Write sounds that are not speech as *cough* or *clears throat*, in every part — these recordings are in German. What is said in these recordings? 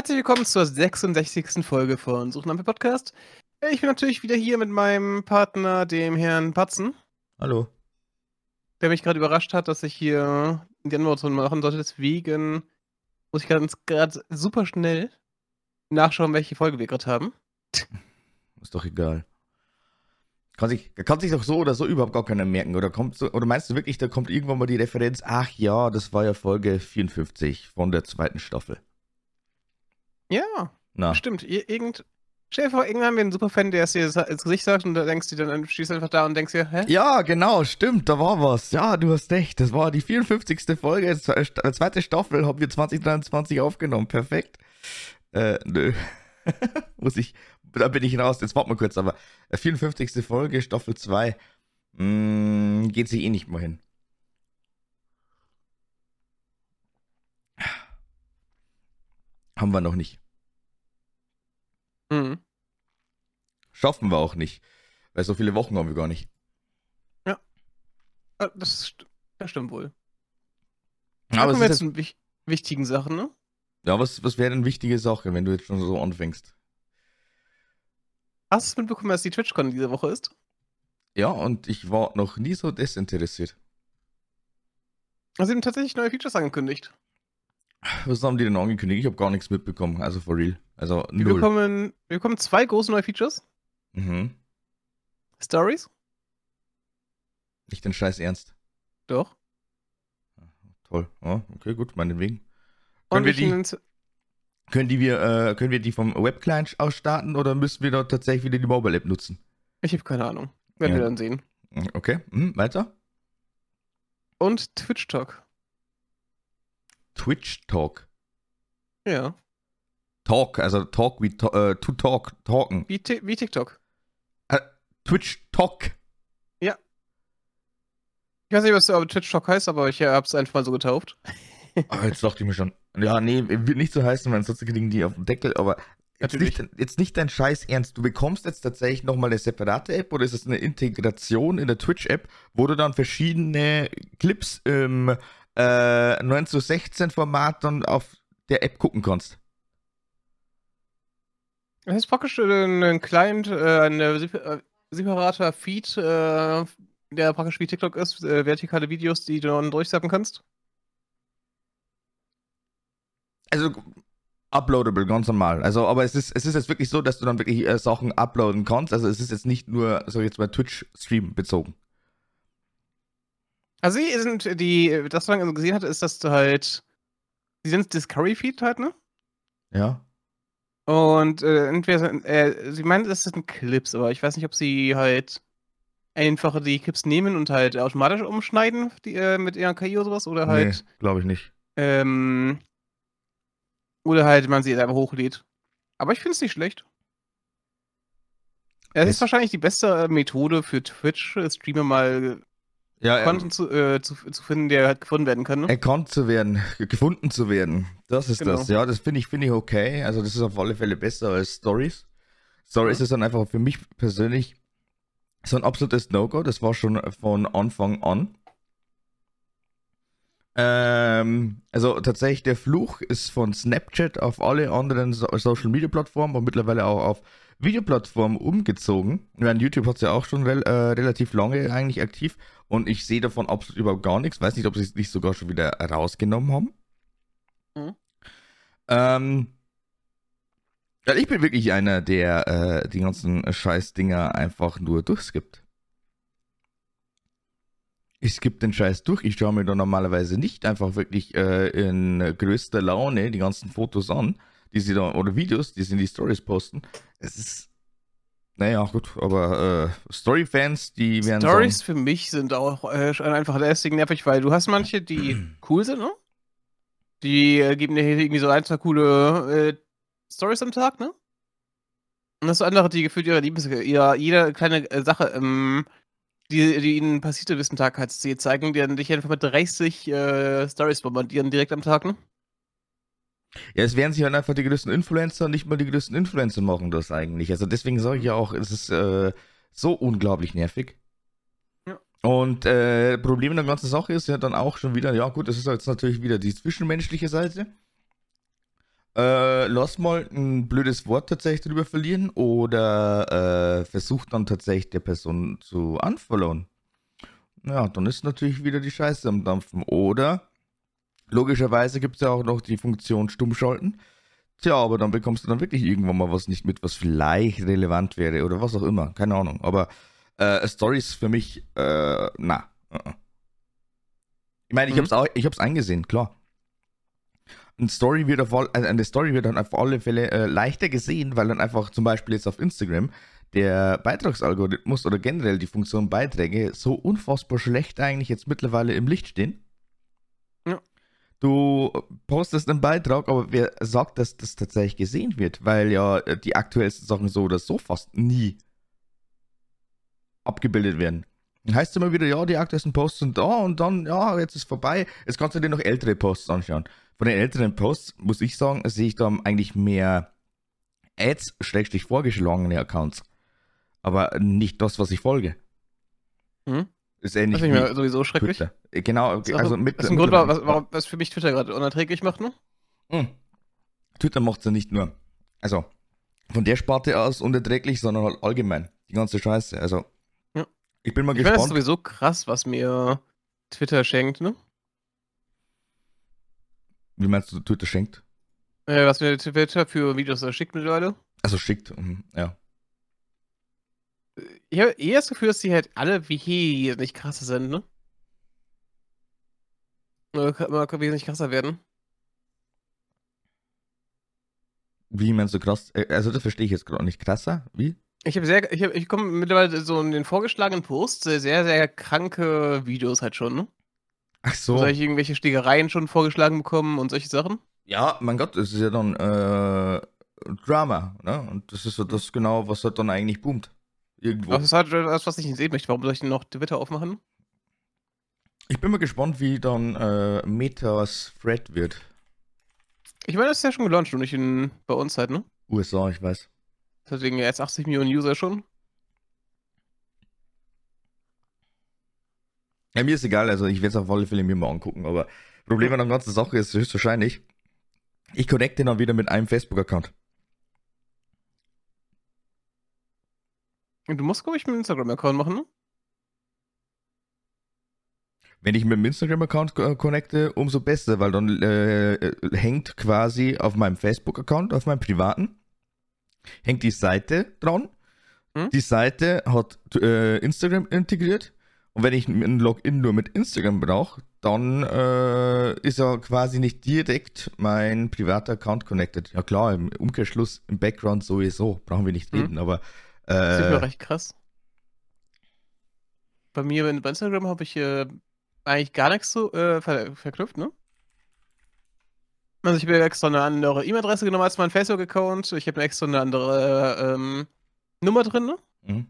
Herzlich willkommen zur 66. Folge von Suchnampel Podcast. Ich bin natürlich wieder hier mit meinem Partner, dem Herrn Patzen. Hallo. Der mich gerade überrascht hat, dass ich hier die Anmoderation machen sollte. Deswegen muss ich gerade super schnell nachschauen, welche Folge wir gerade haben. *laughs* Ist doch egal. Kann sich, kann sich doch so oder so überhaupt gar keiner merken. Oder, kommt so, oder meinst du wirklich, da kommt irgendwann mal die Referenz, ach ja, das war ja Folge 54 von der zweiten Staffel. Ja, Na, stimmt. Ir irgend, stell dir vor, irgendwann haben wir einen Superfan, der es dir ins Gesicht sagt und da denkst du dann, stehst du einfach da und denkst dir, hä? Ja, genau, stimmt, da war was. Ja, du hast recht. Das war die 54. Folge, äh, st- zweite Staffel, haben wir 2023 aufgenommen. Perfekt. Äh, nö. *laughs* Muss ich, da bin ich raus. Jetzt warte mal kurz, aber äh, 54. Folge, Staffel 2. Mm, geht sich eh nicht mal hin. Haben wir noch nicht. Mhm. Schaffen wir auch nicht. Weil so viele Wochen haben wir gar nicht. Ah, Das, st das stimmt wohl. Aber Aber kommen wir jetzt zu wich wichtigen Sachen, ne? Ja, was, was wäre denn wichtige Sache, wenn du jetzt schon so anfängst? Hast du mitbekommen, dass die TwitchCon diese Woche ist? Ja, und ich war noch nie so desinteressiert. Also, sie haben tatsächlich neue Features angekündigt. Was haben die denn angekündigt? Ich habe gar nichts mitbekommen, also for real. Also Wir null. bekommen, wir bekommen zwei große neue Features. Mhm. Stories. Nicht den Scheiß ernst. Doch. Toll. Ja, okay, gut, meinetwegen. Können wir die, können die wir, äh, können wir die vom Webclient aus starten oder müssen wir dort tatsächlich wieder die Mobile App nutzen? Ich habe keine Ahnung. Werden Ja. wir dann sehen. Okay, mhm, weiter. Und Twitch Talk. Twitch Talk. Ja. Talk, also Talk wie to, äh, to talk, talken. Wie, wie TikTok. Twitch Talk. Ich weiß nicht, was äh, Twitch Talk heißt, aber ich äh, hab's einfach mal so getauft. *laughs* Ah, jetzt dachte ich mir schon. Ja, nee, wird nicht so heißen, weil sonst kriegen die auf den Deckel, aber jetzt Natürlich. nicht, jetzt nicht dein Scheiß ernst. Du bekommst jetzt tatsächlich nochmal eine separate App oder ist es eine Integration in der Twitch-App, wo du dann verschiedene Clips im äh, 9 zu 16 Format dann auf der App gucken kannst? Das ist praktisch ein Client, äh, ein äh, äh, separater Feed, äh, der praktisch wie TikTok ist, äh, vertikale Videos, die du dann durchsappen kannst. Also uploadable, ganz normal. Also, aber es ist, es ist jetzt wirklich so, dass du dann wirklich äh, Sachen uploaden kannst. Also es ist jetzt nicht nur, so jetzt mal Twitch-Stream bezogen. Also sie sind die, das was man gesehen hat, ist, dass du halt, sie sind Discovery Feed halt, ne? Ja. Und äh, entweder, äh, sie meinen, das sind Clips, aber ich weiß nicht, ob sie halt einfach die Clips nehmen und halt automatisch umschneiden die, äh, mit ihrer KI oder sowas oder halt, nee, glaube ich nicht. ähm, oder halt man sie einfach hochlädt. Aber ich finde es nicht schlecht. Es Es- ist wahrscheinlich die beste äh, Methode für Twitch-Streamer mal Ja. Content zu, äh, zu, zu finden, der halt gefunden werden kann. Ne? erkannt zu werden, gefunden zu werden. Das ist Genau. das. Ja, das finde ich, finde ich okay. Also das ist auf alle Fälle besser als Stories. Stories Ja. ist dann einfach für mich persönlich so ein absolutes No-Go. Das war schon von Anfang an. Ähm, also tatsächlich der Fluch ist von Snapchat auf alle anderen so Social Media Plattformen und mittlerweile auch auf Videoplattformen umgezogen. Ich meine, YouTube hat es ja auch schon rel äh, relativ lange eigentlich aktiv und ich sehe davon absolut überhaupt gar nichts. Weiß nicht, ob sie es nicht sogar schon wieder rausgenommen haben. Mhm. Ähm, ja, ich bin wirklich einer, der äh, die ganzen Scheißdinger einfach nur durchskippt. Ich skippe den Scheiß durch. Ich schaue mir da normalerweise nicht einfach wirklich äh, in größter Laune die ganzen Fotos an, die sie da, oder Videos, die sie in die Stories posten. Es ist, naja, gut, aber äh, Story-Fans, die werden Stories für mich sind auch äh, einfach deswegen nervig, weil du hast manche, die *clears throat* cool sind, ne? Die äh, geben dir irgendwie so ein, zwei coole äh, Stories am Tag, ne? Und hast du andere, die gefühlt ihre Liebes ihre, jede kleine äh, Sache, ähm, die, die ihnen passiert ist am Tag, halt sie zeigen, die dann dich einfach mit 30 äh, Stories bombardieren direkt am Tag, ne? Ja, es werden sich halt einfach die größten Influencer, nicht mal die größten Influencer machen das eigentlich. Also deswegen sage ich ja auch, es ist äh, so unglaublich nervig. Ja. Und äh, Problem in der ganzen Sache ist ja dann auch schon wieder, ja gut, das ist jetzt natürlich wieder die zwischenmenschliche Seite. äh, lass mal ein blödes Wort tatsächlich drüber verlieren oder äh, versuch dann tatsächlich der Person zu unfollowen. Ja, dann ist natürlich wieder die Scheiße am Dampfen. Oder logischerweise gibt es ja auch noch die Funktion Stummschalten. Tja, aber dann bekommst du dann wirklich irgendwann mal was nicht mit, was vielleicht relevant wäre oder was auch immer. Keine Ahnung. Aber äh, Stories für mich, äh, na. Ich meine, ich mhm. habe es ich hab's eingesehen, klar. Eine Story wird auf also eine Story wird dann auf alle Fälle äh, leichter gesehen, weil dann einfach zum Beispiel jetzt auf Instagram der Beitragsalgorithmus oder generell die Funktion Beiträge so unfassbar schlecht eigentlich jetzt mittlerweile im Licht stehen. Du postest einen Beitrag, aber wer sagt, dass das tatsächlich gesehen wird? Weil ja die aktuellsten Sachen so oder so fast nie abgebildet werden. Heißt immer wieder, ja, die aktuellsten Posts sind da und dann, ja, jetzt ist vorbei. Jetzt kannst du dir noch ältere Posts anschauen. Von den älteren Posts, muss ich sagen, sehe ich da eigentlich mehr Ads, schrägstrich vorgeschlagene Accounts. Aber nicht das, was ich folge. Mhm. Ist ähnlich. Das ist mir sowieso schrecklich. Twitter. Äh, genau, also, also mit. Das ist ein Grund, was, warum, was für mich Twitter gerade unerträglich macht, ne? Mhm. Twitter macht es ja nicht nur. Also, von der Sparte aus unerträglich, sondern halt allgemein. Die ganze Scheiße. Also, ich bin mal ich gespannt. Das ist sowieso krass, was mir Twitter schenkt, ne? Wie meinst du, Twitter schenkt? Äh, was mir Twitter für Videos schickt mittlerweile. Also schickt, mhm, ja. Ich habe eher das Gefühl, dass die halt alle wie nicht krasser sind, ne? Oder kann man wesentlich krasser werden. Wie meinst du krass? Äh, also das verstehe ich jetzt gerade nicht. Krasser? Wie? Ich habe sehr, ich, hab, ich komme mittlerweile so in den vorgeschlagenen Posts sehr, sehr kranke Videos halt schon, ne? Ach so. Soll ich irgendwelche Schlägereien schon vorgeschlagen bekommen und solche Sachen? Ja, mein Gott, das ist ja dann äh, Drama, ne? Und das ist so das genau, was halt dann eigentlich boomt. Irgendwo. das ist halt das, was ich nicht sehen möchte. Warum soll ich denn noch Twitter aufmachen? Ich bin mal gespannt, wie dann äh, Metas Thread wird. Ich meine, das ist ja schon gelauncht und nicht in, bei uns halt, ne? USA, ich weiß. Deswegen jetzt 80 Millionen User schon. Ja, mir ist egal, also ich werde es auf alle Fälle mir mal angucken, aber Problem an der ganzen Sache ist höchstwahrscheinlich, ich connecte dann wieder mit einem Facebook-Account. Du musst, glaube ich, mit einem Instagram-Account machen, ne? Wenn ich mit dem Instagram-Account connecte, umso besser, weil dann äh, äh, hängt quasi auf meinem Facebook-Account, auf meinem privaten, hängt die Seite dran. Hm? Die Seite hat äh, Instagram integriert. Und wenn ich ein Login nur mit Instagram brauche, dann äh, ist er quasi nicht direkt mein privater Account connected. Ja klar, im Umkehrschluss, im Background sowieso, brauchen wir nicht hm? reden, hm. aber. Äh, das ist mir recht krass. Bei mir bei Instagram habe ich äh, eigentlich gar nichts so äh, ver verknüpft, ne? Also ich habe extra eine andere E-Mail-Adresse genommen als mein Facebook-Account. Ich habe extra eine andere ähm, Nummer drin. Ne? Mhm.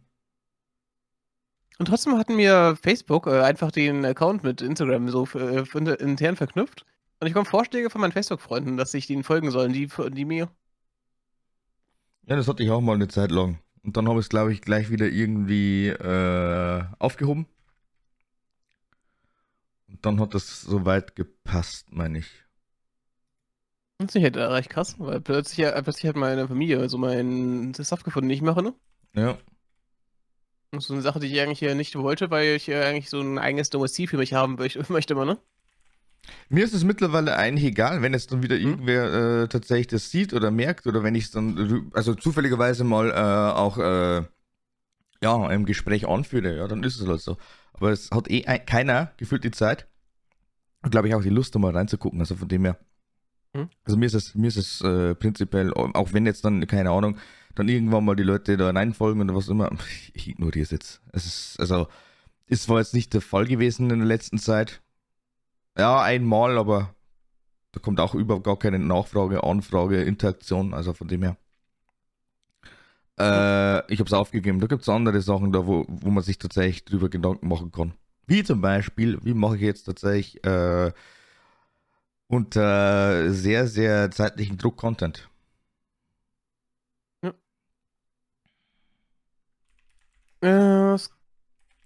Und trotzdem hatten mir Facebook äh, einfach den Account mit Instagram so äh, intern verknüpft. Und ich bekomme Vorschläge von meinen Facebook-Freunden, dass ich denen folgen soll, die, die mir. Ja, das hatte ich auch mal eine Zeit lang. Und dann habe ich es, glaube ich, gleich wieder irgendwie äh, aufgehoben. Und dann hat das soweit gepasst, meine ich. Das ist halt recht krass, weil plötzlich, plötzlich hat meine Familie so meinen Stuff gefunden, den ich mache, ne? Ja. Das ist so eine Sache, die ich eigentlich hier nicht wollte, weil ich eigentlich so ein eigenes Domizil für mich haben *laughs* möchte, immer, ne? Mir ist es mittlerweile eigentlich egal, wenn jetzt dann wieder mhm. irgendwer äh, tatsächlich das sieht oder merkt oder wenn ich es dann, also zufälligerweise mal äh, auch äh, ja, im Gespräch anführe, ja, dann ist es halt so. Aber es hat eh keiner gefühlt die Zeit und glaube ich auch die Lust, da mal reinzugucken. Also von dem her hm? Also mir ist es, mir ist es äh, prinzipiell, auch wenn jetzt dann, keine Ahnung, dann irgendwann mal die Leute da reinfolgen oder was immer, *laughs* ich ignoriere es jetzt. Es ist, also, ist zwar jetzt nicht der Fall gewesen in der letzten Zeit. Ja, einmal, aber da kommt auch überhaupt gar keine Nachfrage, Anfrage, Interaktion, also von dem her. Äh, ich habe es aufgegeben. Da gibt es andere Sachen da, wo, wo man sich tatsächlich drüber Gedanken machen kann. Wie zum Beispiel, wie mache ich jetzt tatsächlich äh, unter sehr, sehr zeitlichen Druck Content. Ja. Äh,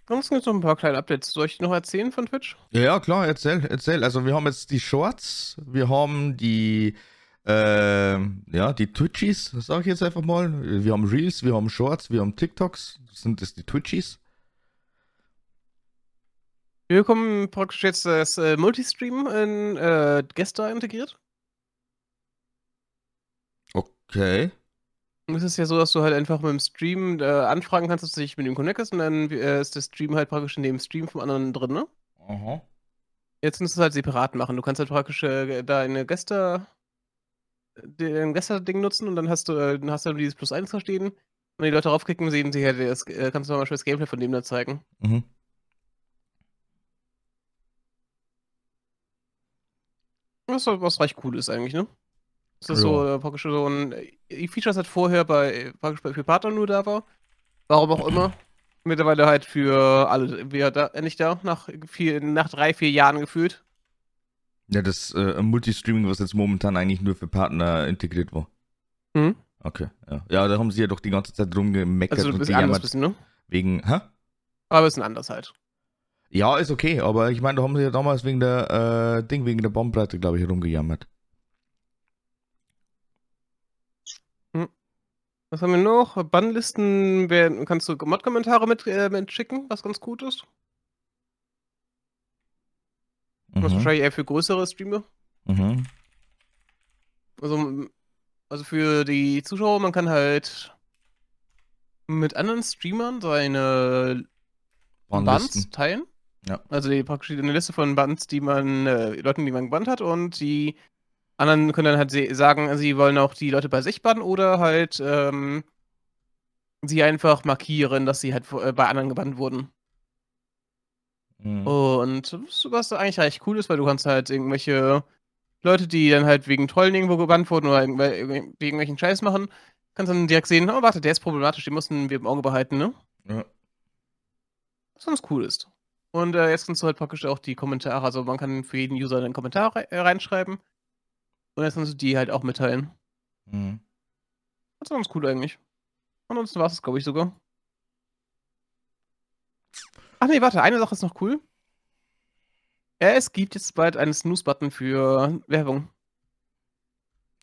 Sonst gibt es noch ein paar kleine Updates. Soll ich noch erzählen von Twitch? Ja, klar, erzähl, erzähl. Also wir haben jetzt die Shorts, wir haben die Ähm, ja, die Twitchies, sage ich jetzt einfach mal. Wir haben Reels, wir haben Shorts, wir haben TikToks. Das sind das die Twitchies? Wir bekommen praktisch jetzt das äh, Multistream in äh, Gäste integriert. Okay. Es ist ja so, dass du halt einfach mit dem Stream äh, anfragen kannst, dass du dich mit ihm connectest und dann äh, ist der Stream halt praktisch in dem Stream vom anderen drin, ne? Aha. Jetzt musst du es halt separat machen. Du kannst halt praktisch äh, deine Gäste, dein Gäste-Ding nutzen und dann hast du, äh, dann hast du dieses Plus 1 verstehen. Wenn die Leute draufklicken, sehen sie halt, das, äh, kannst du zum Beispiel das Gameplay von dem da zeigen. Mhm. Was, was recht cool ist eigentlich, ne? Das ist so äh, praktisch so ein äh, Feature, das halt vorher bei praktisch bei für Partner nur da war. Warum auch immer. Mittlerweile halt für alle wieder da, endlich da, nach, vier, nach drei, vier Jahren gefühlt. Ja, das äh, Multistreaming, was jetzt momentan eigentlich nur für Partner integriert war. Mhm. Okay, ja. Ja, da haben sie ja doch die ganze Zeit rumgemeckert Also und bisschen anders, gejammert bisschen, ne? wegen, hä? Aber ein bisschen anders halt. Ja, ist okay, aber ich meine, da haben sie ja damals wegen der, äh, Ding, wegen der Bombenbreite, glaube ich, rumgejammert. Was haben wir noch? Bannlisten werden, kannst du Mod-Kommentare mit, äh, mit schicken, was ganz gut ist. Das ist Mhm. wahrscheinlich eher für größere Streamer. Mhm. Also, also für die Zuschauer, man kann halt mit anderen Streamern seine Bands teilen. Ja. Also die praktisch eine Liste von Bands, die man, äh, Leuten, die man gebannt hat und die anderen können dann halt sagen, sie wollen auch die Leute bei sich bannen oder halt ähm, sie einfach markieren, dass sie halt äh, bei anderen gebannt wurden. Mhm. Und was eigentlich recht cool ist, weil du kannst halt irgendwelche Leute, die dann halt wegen Trollen irgendwo gebannt wurden oder wegen irgendwelchen Scheiß machen, kannst dann direkt sehen, oh warte, der ist problematisch, den müssen wir im Auge behalten, ne? Ja. Was ganz cool ist. Und äh, jetzt kannst du halt praktisch auch die Kommentare, also man kann für jeden User einen Kommentar äh, reinschreiben. Und jetzt kannst du die halt auch mitteilen. Mhm. Das ist ganz cool eigentlich. Ansonsten war es, glaube ich, sogar. Ach nee, warte, eine Sache ist noch cool. Es gibt jetzt bald einen Snooze-Button für Werbung.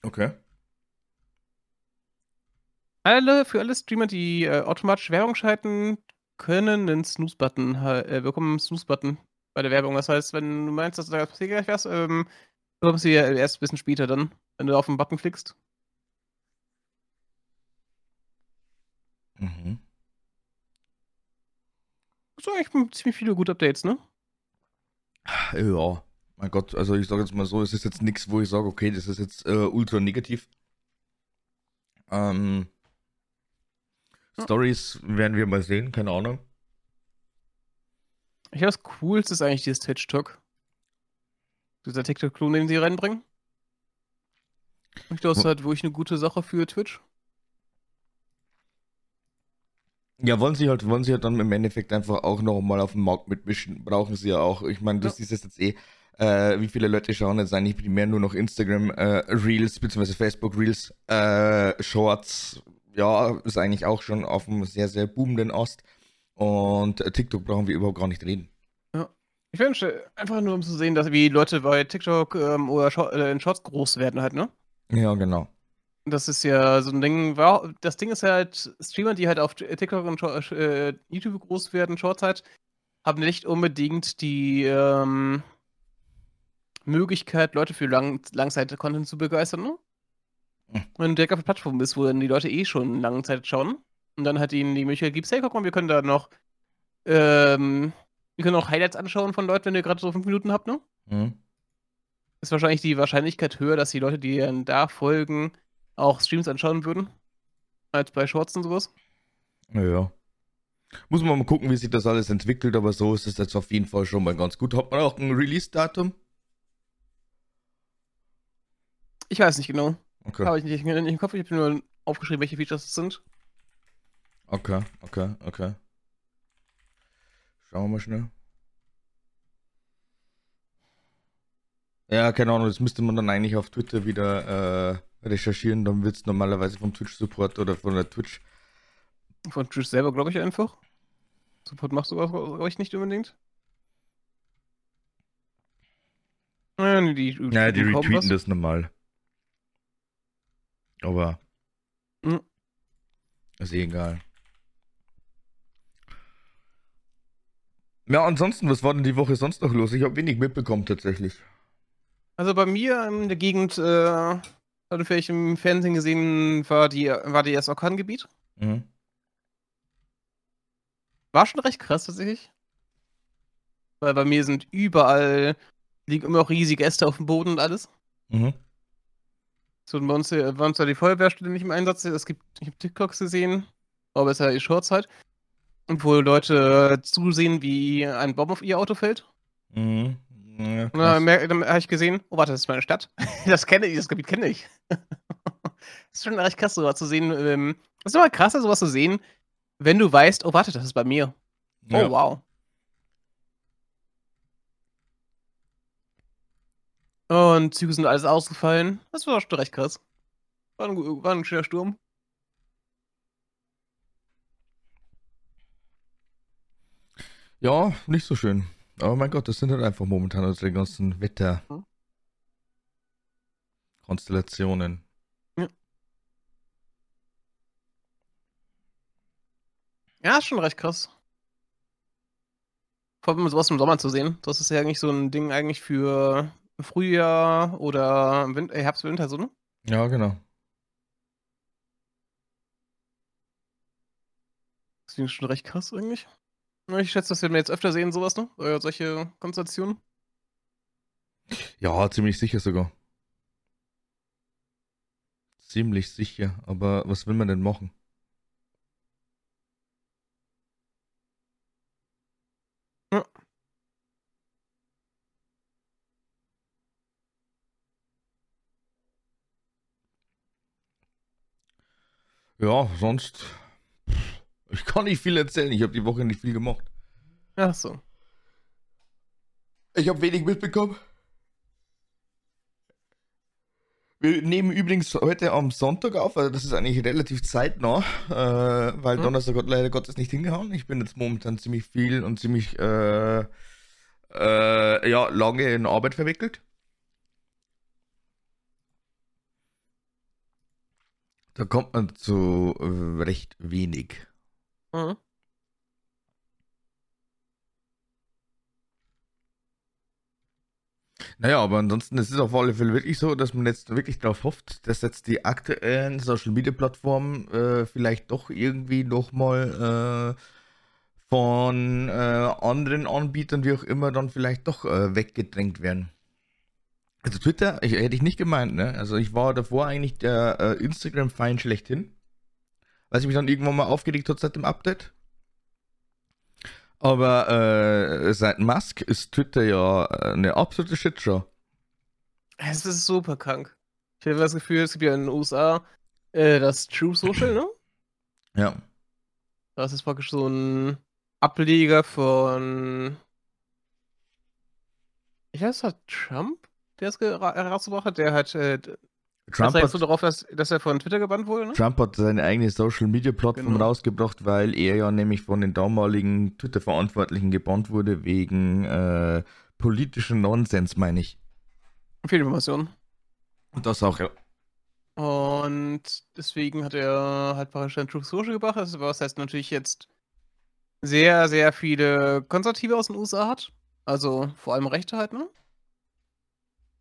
Okay. Alle, für alle Streamer, die äh, automatisch Werbung schalten, können einen Snooze-Button, äh, bekommen einen Snooze-Button bei der Werbung. Das heißt, wenn du meinst, dass da passiert gleich was, ähm, bekommst du ja erst ein bisschen später dann, wenn du auf den Button klickst. Mhm. So, eigentlich ziemlich viele gute Updates, ne? Ja, mein Gott, also ich sage jetzt mal so, es ist jetzt nichts, wo ich sage, okay, das ist jetzt äh, ultra negativ. Ähm, Ja. Stories werden wir mal sehen, keine Ahnung. Ich glaube, das Coolste ist eigentlich dieses Twitch-Talk. Dieser TikTok-Klon, den sie reinbringen. Ich glaube, das ist halt wirklich eine gute Sache für Twitch. Ja, wollen sie halt, wollen sie halt dann im Endeffekt einfach auch noch mal auf dem Markt mitmischen. Brauchen sie ja auch. Ich meine, das ist jetzt eh, äh, wie viele Leute schauen jetzt eigentlich primär nur noch Instagram äh, Reels, beziehungsweise Facebook Reels, äh, Shorts. Ja, ist eigentlich auch schon auf einem sehr, sehr boomenden Ast. Und äh, TikTok brauchen wir überhaupt gar nicht reden. Ich wünsche einfach nur, um zu sehen, dass wie Leute bei TikTok ähm, oder Short, äh, in Shorts groß werden halt, ne? Ja, genau. Das ist ja so ein Ding. Das Ding ist halt, Streamer, die halt auf TikTok und äh, YouTube groß werden, Shorts halt, haben nicht unbedingt die ähm, Möglichkeit, Leute für Lang Langzeit-Content zu begeistern, ne? Hm. Wenn du direkt auf der Plattform bist, wo dann die Leute eh schon lange Zeit schauen und dann halt ihnen die Möglichkeit gibst, hey, guck mal, wir können da noch ähm, wir können auch Highlights anschauen von Leuten, wenn ihr gerade so fünf Minuten habt, ne? Mhm. ist wahrscheinlich die Wahrscheinlichkeit höher, dass die Leute, die dann da folgen, auch Streams anschauen würden. Als bei Shorts und sowas. Ja. Muss man mal gucken, wie sich das alles entwickelt, aber so ist es jetzt auf jeden Fall schon mal ganz gut. Hat man auch ein Release-Datum? Ich weiß nicht genau. Okay. Habe ich nicht, nicht im Kopf. Ich habe nur aufgeschrieben, welche Features es sind. Okay, okay, okay. Schauen wir mal schnell. Ja, keine Ahnung, das müsste man dann eigentlich auf Twitter wieder äh, recherchieren. Dann wird es normalerweise vom Twitch-Support oder von der Twitch. Von Twitch selber, glaube ich, einfach. Support machst du, glaube ich, nicht unbedingt. Ja, nee, die, Ja, die retweeten was. das normal. Aber Mhm. ist eh egal. Ja, ansonsten, was war denn die Woche sonst noch los? Ich habe wenig mitbekommen tatsächlich. Also bei mir in der Gegend, äh, hatte vielleicht im Fernsehen gesehen, war die, war die das Orkangebiet. Mhm. War schon recht krass tatsächlich. Weil bei mir sind überall, liegen immer noch riesige Äste auf dem Boden und alles. Mhm. So, bei uns, äh, bei uns war die Feuerwehrstelle nicht im Einsatz. Es gibt, ich habe TikToks gesehen, aber es ja die Shorts halt. Wo Leute zusehen, wie ein Baum auf ihr Auto fällt. Mhm. Ja, dann, dann habe ich gesehen, oh warte, das ist meine Stadt. *laughs* Das kenne ich, das Gebiet kenne ich. das *laughs* ist schon recht krass, sowas zu sehen. Ähm, das ist immer krasser, sowas zu sehen, wenn du weißt, oh warte, das ist bei mir. Oh Ja. wow. Und Züge sind alles ausgefallen. Das war schon recht krass. War ein, war ein schöner Sturm. Ja, nicht so schön. Aber mein Gott, das sind halt einfach momentan unsere ganzen Wetter. Mhm. Konstellationen. Ja, ist schon recht krass. Vor allem sowas im Sommer zu sehen. Das ist ja eigentlich so ein Ding eigentlich für Frühjahr oder Win äh, Herbst, Winter, so, ne? Ja, genau. Das ist schon recht krass eigentlich. Ich schätze, dass wir jetzt öfter sehen, sowas, ne? Äh, solche Konstellationen. Ja, ziemlich sicher sogar. Ziemlich sicher. Aber was will man denn machen? Ja. Ja, sonst. Ich kann nicht viel erzählen. Ich habe die Woche nicht viel gemacht. Ach so. Ich habe wenig mitbekommen. Wir nehmen übrigens heute am Sonntag auf, also das ist eigentlich relativ zeitnah, äh, weil Mhm. Donnerstag hat leider Gottes nicht hingehauen. Ich bin jetzt momentan ziemlich viel und ziemlich äh, äh, ja, lange in Arbeit verwickelt. Da kommt man zu äh, recht wenig. Mhm. Naja, aber ansonsten ist es auf alle Fälle wirklich so, dass man jetzt wirklich darauf hofft, dass jetzt die aktuellen Social Media Plattformen äh, vielleicht doch irgendwie nochmal äh, von äh, anderen Anbietern, wie auch immer, dann vielleicht doch äh, weggedrängt werden. Also Twitter, ich, hätte ich nicht gemeint, ne? Also ich war davor eigentlich der äh, Instagram-Feind schlechthin. Weil sich mich dann irgendwann mal aufgeregt hat seit dem Update. Aber äh, seit Musk ist Twitter ja äh, eine absolute Shitshow. Es ist super krank. Ich habe das Gefühl, es gibt ja in den USA äh, das True Social, ne? *clears throat* Ja. Das ist praktisch so ein Ableger von. Ich weiß, war Trump, der es herausgebracht hat. Der hat. Äh, Trump so hat, darauf, dass, er von Twitter gebannt wurde, ne? Trump hat seine eigene Social Media Plattform Genau. rausgebracht, weil er ja nämlich von den damaligen Twitter-Verantwortlichen gebannt wurde wegen äh, politischen Nonsens, meine ich. Viele Informationen. Und das auch, ja. Und deswegen hat er halt praktisch ein True Social gebracht, das was heißt natürlich jetzt sehr, sehr viele Konservative aus den USA hat. Also vor allem Rechte halt, ne?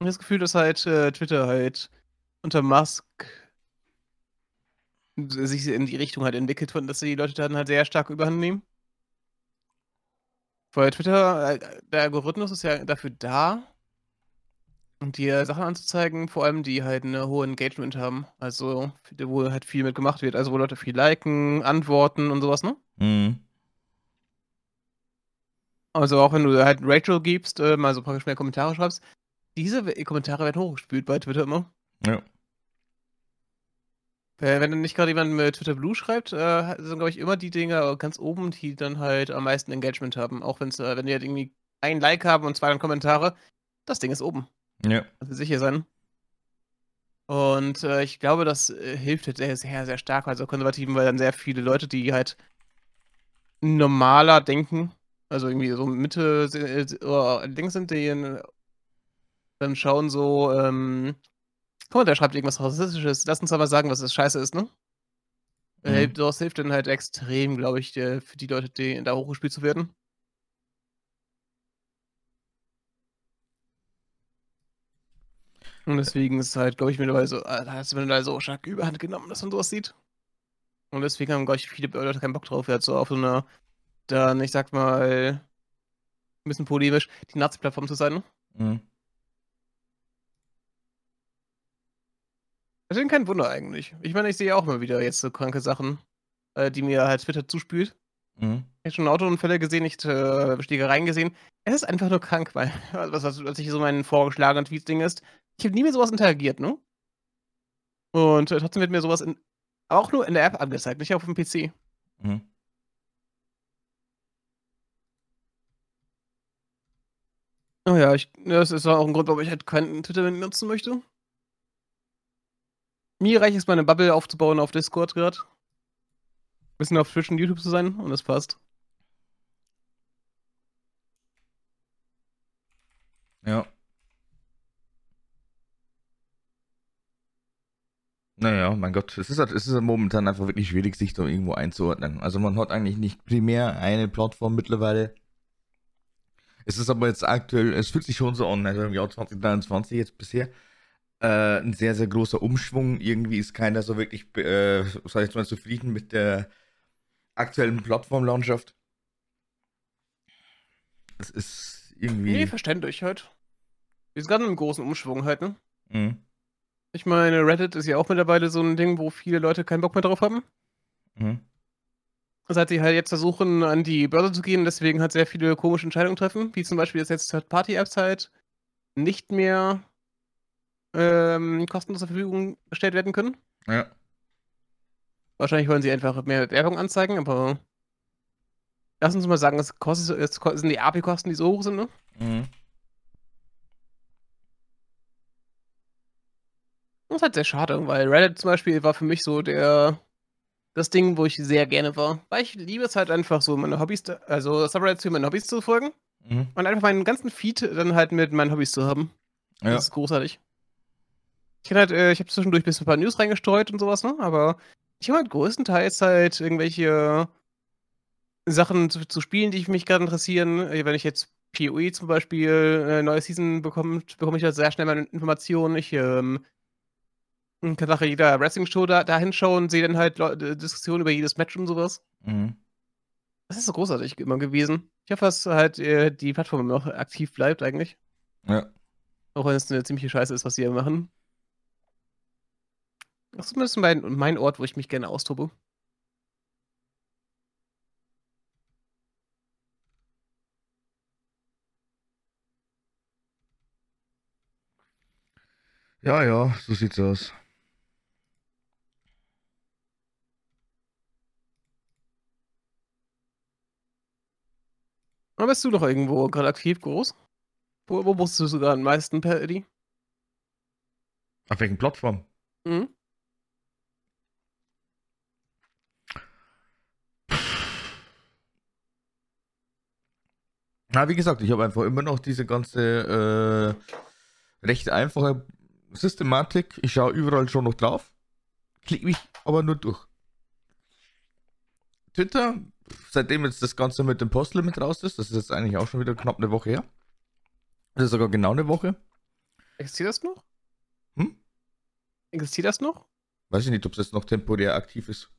Und das Gefühl, dass halt äh, Twitter halt unter Musk sich in die Richtung halt entwickelt wird, dass die Leute dann halt sehr stark überhand nehmen. Weil Twitter, äh, der Algorithmus ist ja dafür da, um dir Sachen anzuzeigen, vor allem die halt eine hohe Engagement haben. Also, wo halt viel mit gemacht wird. Also, wo Leute viel liken, antworten und sowas, ne? Mhm. Also, auch wenn du halt Rachel gibst, äh, mal so praktisch mehr Kommentare schreibst, diese Kommentare werden hochgespült bei Twitter immer. Ja. Äh, Wenn dann nicht gerade jemand mit Twitter Blue schreibt, äh, sind, glaube ich, immer die Dinger ganz oben, die dann halt am meisten Engagement haben. Auch wenn's, äh, wenn die halt irgendwie ein Like haben und zwei dann Kommentare, das Ding ist oben. Ja. Kannst du sicher sein. Und äh, ich glaube, das äh, hilft halt sehr, sehr, sehr stark, also Konservativen, weil dann sehr viele Leute, die halt normaler denken, also irgendwie so Mitte äh, oder links sind, die dann schauen so, ähm, Guck mal, der schreibt irgendwas Rassistisches. Lass uns aber sagen, was das Scheiße ist, ne? Äh, Mhm. das hilft dann halt extrem, glaube ich, äh, für die Leute, die da hochgespielt zu werden. Und deswegen ist es halt, glaube ich, mittlerweile so, äh, da hast du mittlerweile so stark Überhand genommen, dass man sowas sieht. Und deswegen haben, glaube ich, viele Leute keinen Bock drauf, jetzt so auf so einer, dann, ich sag mal, ein bisschen polemisch, die Nazi-Plattform zu sein. Ne? Mhm. Deswegen kein Wunder eigentlich. Ich meine, ich sehe auch immer wieder jetzt so kranke Sachen, äh, die mir halt Twitter zuspült. Mhm. Ich habe schon Autounfälle gesehen, nicht äh, Schlägereien gesehen. Es ist einfach nur krank, *laughs* weil, was, was, was ich so mein vorgeschlagener Tweet-Ding ist. Ich habe nie mit sowas interagiert, ne? Und äh, trotzdem wird mir sowas in, auch nur in der App angezeigt, nicht auf dem PC. Mhm. Oh ja, ich, das ist auch ein Grund, warum ich halt keinen Twitter mehr nutzen möchte. Mir reicht es, meine Bubble aufzubauen auf Discord gerade. Bisschen auf Twitch und YouTube zu sein und das passt. Ja. Naja, mein Gott, es ist, halt, es ist halt momentan einfach wirklich schwierig, sich da irgendwo einzuordnen. Also man hat eigentlich nicht primär eine Plattform mittlerweile. Es ist aber jetzt aktuell, es fühlt sich schon so an, also im Jahr 2023 jetzt bisher, äh, ein sehr, sehr großer Umschwung. Irgendwie ist keiner so wirklich, äh, sag ich mal, zufrieden mit der aktuellen Plattformlandschaft. Es ist irgendwie. Nee, verständlich halt. Wir sind gerade in einem großen Umschwung halt, ne? Mhm. Ich meine, Reddit ist ja auch mittlerweile so ein Ding, wo viele Leute keinen Bock mehr drauf haben. Mhm. Seit sie halt jetzt versuchen, an die Börse zu gehen, deswegen halt sehr viele komische Entscheidungen treffen, wie zum Beispiel, dass jetzt Third-Party-Apps halt nicht mehr ähm, kostenlos zur Verfügung gestellt werden können. Ja. Wahrscheinlich wollen sie einfach mehr Werbung anzeigen, aber lass uns mal sagen, es, kostet, es sind die AP-Kosten, die so hoch sind, ne? Mhm. Das ist halt sehr schade, weil Reddit zum Beispiel war für mich so der das Ding, wo ich sehr gerne war. Weil ich liebe es halt einfach so, meine Hobbys, also Subreddits für meine Hobbys zu folgen Mhm. und einfach meinen ganzen Feed dann halt mit meinen Hobbys zu haben. Ja. Das ist großartig. Ich halt, äh, ich habe zwischendurch ein bisschen ein paar News reingestreut und sowas, ne? Aber ich habe halt größtenteils halt irgendwelche Sachen zu, zu spielen, die ich mich gerade interessieren. Äh, Wenn ich jetzt PoE zum Beispiel äh, neue Season bekomme, bekomme ich halt sehr schnell meine Informationen. Ich ähm, kann nach jeder Wrestling-Show da, da hinschauen, sehe dann halt Leu- äh, Diskussionen über jedes Match und sowas. Mhm. Das ist so großartig immer gewesen. Ich hoffe, dass halt äh, die Plattform immer noch aktiv bleibt eigentlich. Ja. Auch wenn es eine ziemliche Scheiße ist, was sie hier machen. Das ist zumindest mein, mein Ort, wo ich mich gerne austobe. Ja, ja, so sieht's aus. Aber bist du noch irgendwo gerade aktiv groß? Wo, wo du sogar am meisten, Paddy? Auf welchen Plattform? Mhm. Na, wie gesagt, ich habe einfach immer noch diese ganze äh, recht einfache Systematik. Ich schaue überall schon noch drauf, klicke mich aber nur durch. Twitter, seitdem jetzt das Ganze mit dem Postlimit raus ist, das ist jetzt eigentlich auch schon wieder knapp eine Woche her. Das ist sogar genau eine Woche. Existiert das noch? Hm? Existiert das noch? Weiß ich nicht, ob es jetzt noch temporär aktiv ist.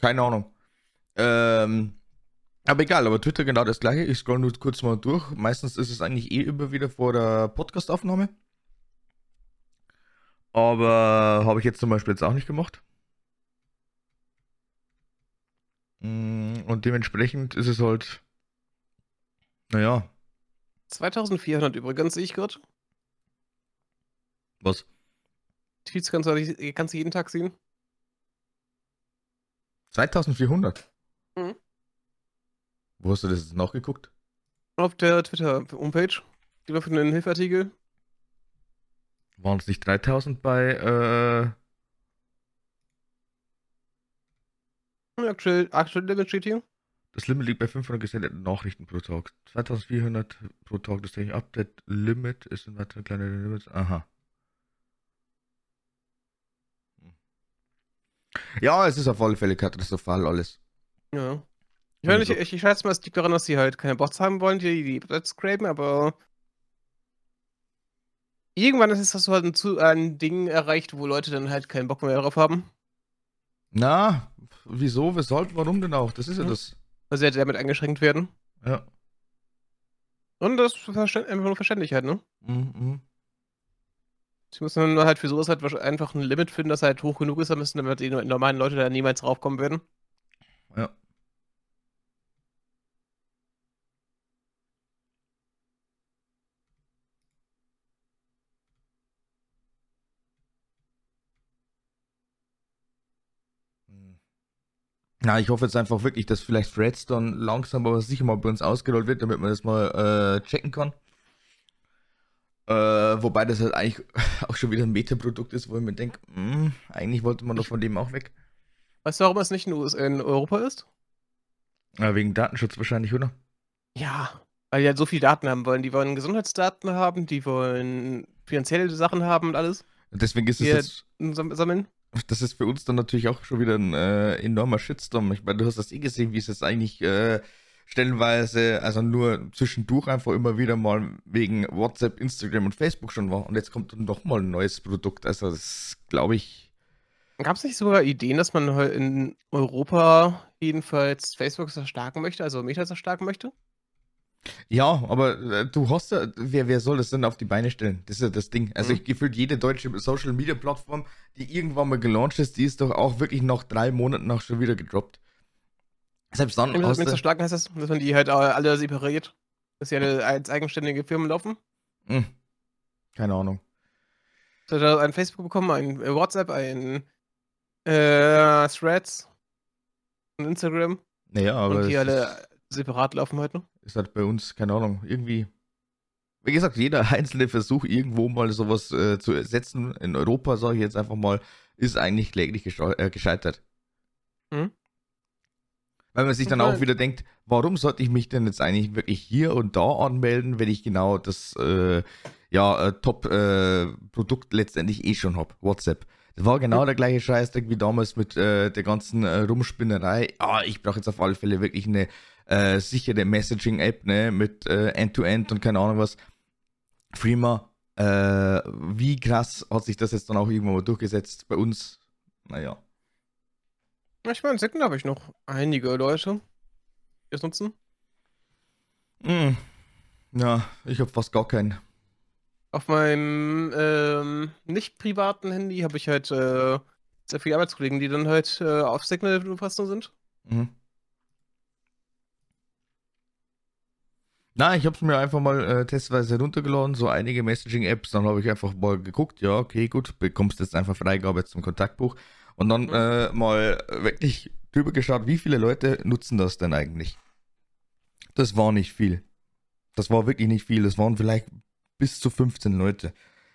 Keine Ahnung. Ähm, aber egal, aber Twitter genau das gleiche. Ich scroll nur kurz mal durch. Meistens ist es eigentlich eh immer wieder vor der Podcastaufnahme. Aber habe ich jetzt zum Beispiel jetzt auch nicht gemacht. Mm, Und dementsprechend ist es halt. Naja, 2400 übrigens, sehe ich gerade. was? Tweets kannst du, kannst du jeden Tag sehen. 2400? Wo hast du das jetzt nachgeguckt? Auf der Twitter-Homepage. Die war in den Hilfartikel. Waren es nicht 3000 bei. Äh... Aktuell, aktuell Limit steht hier. Das Limit liegt bei 500 gesendeten Nachrichten pro Tag. 2400 pro Tag das Technik Update. Limit ist ein weiterer kleiner Limit. Aha. Hm. Ja, es ist auf alle Fälle katastrophal alles. Ja. Ich, meine, ich, ich, ich schätze mal, es liegt daran, dass sie halt keine Bots haben wollen, die die Bots scrapen, aber irgendwann ist das so halt ein, ein Ding erreicht, wo Leute dann halt keinen Bock mehr darauf haben. Na, wieso, weshalb, warum denn auch? Das ist ja mhm. das. Weil sie halt damit eingeschränkt werden. Ja. Und das ist einfach nur verständlich halt, ne? Mhm. mhm. Sie müssen dann halt für sowas halt einfach ein Limit finden, das halt hoch genug ist, damit die normalen Leute da niemals raufkommen würden. Ja. Na, ich hoffe jetzt einfach wirklich, dass vielleicht dann langsam aber sicher mal bei uns ausgerollt wird, damit man das mal äh, checken kann. Äh, wobei das halt eigentlich *laughs* auch schon wieder ein Meta-Produkt ist, wo ich mir denke, hm, eigentlich wollte man doch von dem auch weg. Weißt du, warum es nicht in, in Europa ist? Ja, wegen Datenschutz wahrscheinlich, oder? Ja, weil die halt so viele Daten haben wollen. Die wollen Gesundheitsdaten haben, die wollen finanzielle Sachen haben und alles. Und deswegen ist es jetzt, sammeln das ist für uns dann natürlich auch schon wieder ein äh, enormer Shitstorm. Ich meine, du hast das eh gesehen, wie es jetzt eigentlich äh, stellenweise, also nur zwischendurch einfach immer wieder mal wegen WhatsApp, Instagram und Facebook schon war. Und jetzt kommt dann doch mal ein neues Produkt. Also das glaube ich. Gab es nicht sogar Ideen, dass man in Europa jedenfalls Facebook zerstärken möchte, also Meta zerstärken möchte? Ja, aber äh, du hast ja, wer, wer soll das denn auf die Beine stellen? Das ist ja das Ding. Also mhm. ich gefühlt jede deutsche Social Media Plattform, die irgendwann mal gelauncht ist, die ist doch auch wirklich nach drei Monaten auch schon wieder gedroppt. Selbst dann. Mit, mit zerschlagen heißt das, dass man die halt alle separiert. Dass sie alle als eigenständige Firmen laufen? Mhm. Keine Ahnung. Du hast ein Facebook bekommen, ein WhatsApp, ein äh, Threads, ein Instagram. Naja, aber. Und die alle separat laufen heute? Ist halt bei uns, keine Ahnung, irgendwie. Wie gesagt, jeder *laughs* einzelne Versuch, irgendwo mal sowas äh, zu ersetzen, in Europa, sage ich jetzt einfach mal, ist eigentlich kläglich äh, gescheitert. Hm? Weil man sich dann auch wieder denkt, warum sollte ich mich denn jetzt eigentlich wirklich hier und da anmelden, wenn ich genau das äh, ja, äh, Top-Produkt äh, letztendlich eh schon habe, WhatsApp. Das war genau der gleiche Scheißdreck wie damals mit äh, der ganzen äh, Rumspinnerei. Ah, ich brauche jetzt auf alle Fälle wirklich eine äh, sichere Messaging-App, ne, mit äh, End-to-End und keine Ahnung was. Freema, äh, wie krass hat sich das jetzt dann auch irgendwann mal durchgesetzt bei uns? Naja. Ich meine, in Säcken habe ich noch einige Leute, die es nutzen. Mm. Ja, ich habe fast gar keinen. Auf meinem ähm, nicht privaten Handy habe ich halt äh, sehr viele Arbeitskollegen, die dann halt äh, auf Signal fast sind. Mhm. Na, ich habe es mir einfach mal äh, testweise runtergeladen, so einige Messaging-Apps. Dann habe ich einfach mal geguckt, ja, okay, gut, bekommst jetzt einfach Freigabe zum Kontaktbuch. Und dann mhm. äh, mal wirklich drüber geschaut, wie viele Leute nutzen das denn eigentlich? Das war nicht viel. Das war wirklich nicht viel. Das waren vielleicht bis zu 15 Leute.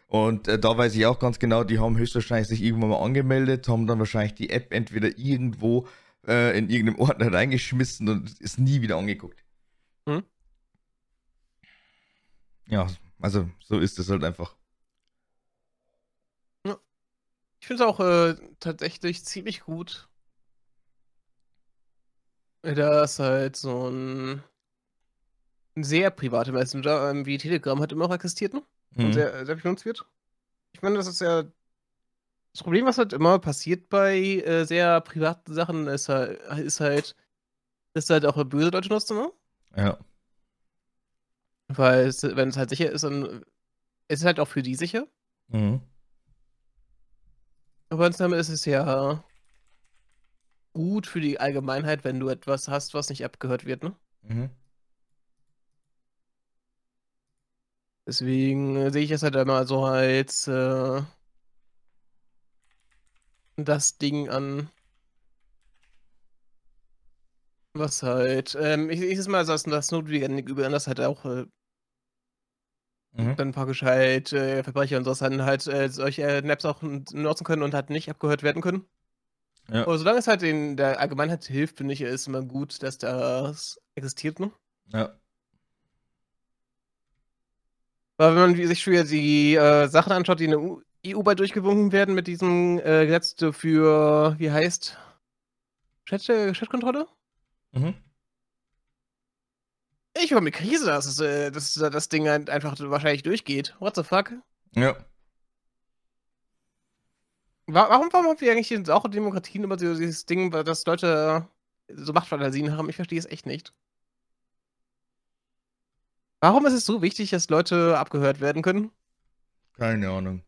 Und äh, da weiß ich auch ganz genau, die haben höchstwahrscheinlich sich irgendwann mal angemeldet, haben dann wahrscheinlich die App entweder irgendwo äh, in irgendeinem Ordner reingeschmissen und ist nie wieder angeguckt. Mhm. Ja, also so ist es halt einfach. Ich finde es auch äh, tatsächlich ziemlich gut, dass halt so ein, ein sehr privater Messenger ähm, wie Telegram halt immer noch existiert ne? mhm. und sehr, sehr benutzt wird. Ich meine, das ist ja das Problem, was halt immer passiert bei äh, sehr privaten Sachen, ist halt, ist halt, dass halt auch böse Leute nutzen, ne? Ja. Weil, es, wenn es halt sicher ist, dann ist es halt auch für die sicher. Mhm. Aber insgesamt ist es ja gut für die Allgemeinheit, wenn du etwas hast, was nicht abgehört wird, ne? Mhm. Deswegen sehe ich es halt immer so als äh, das Ding an, was halt, ähm, ich, ich mal, das, das Notwendige gegenüber, das halt auch äh, mhm. dann praktisch halt äh, Verbrecher und sowas dann halt äh, solche Naps auch nutzen können und halt nicht abgehört werden können. Ja. Aber solange es halt in der Allgemeinheit hilft, finde ich, ist immer gut, dass das existiert, ne? Ja. Weil wenn man sich für die äh, Sachen anschaut, die in der EU-weit durchgewunken werden mit diesem äh, Gesetz für, wie heißt, Chat, äh, Chatkontrolle? Mhm. Ich war mit Krise, dass, äh, dass das Ding einfach wahrscheinlich durchgeht. What the fuck? Ja. Warum, warum haben wir eigentlich auch in Demokratien immer so dieses Ding, dass Leute so Machtfantasien haben? Ich verstehe es echt nicht. Warum ist es so wichtig, dass Leute abgehört werden können? Keine Ahnung.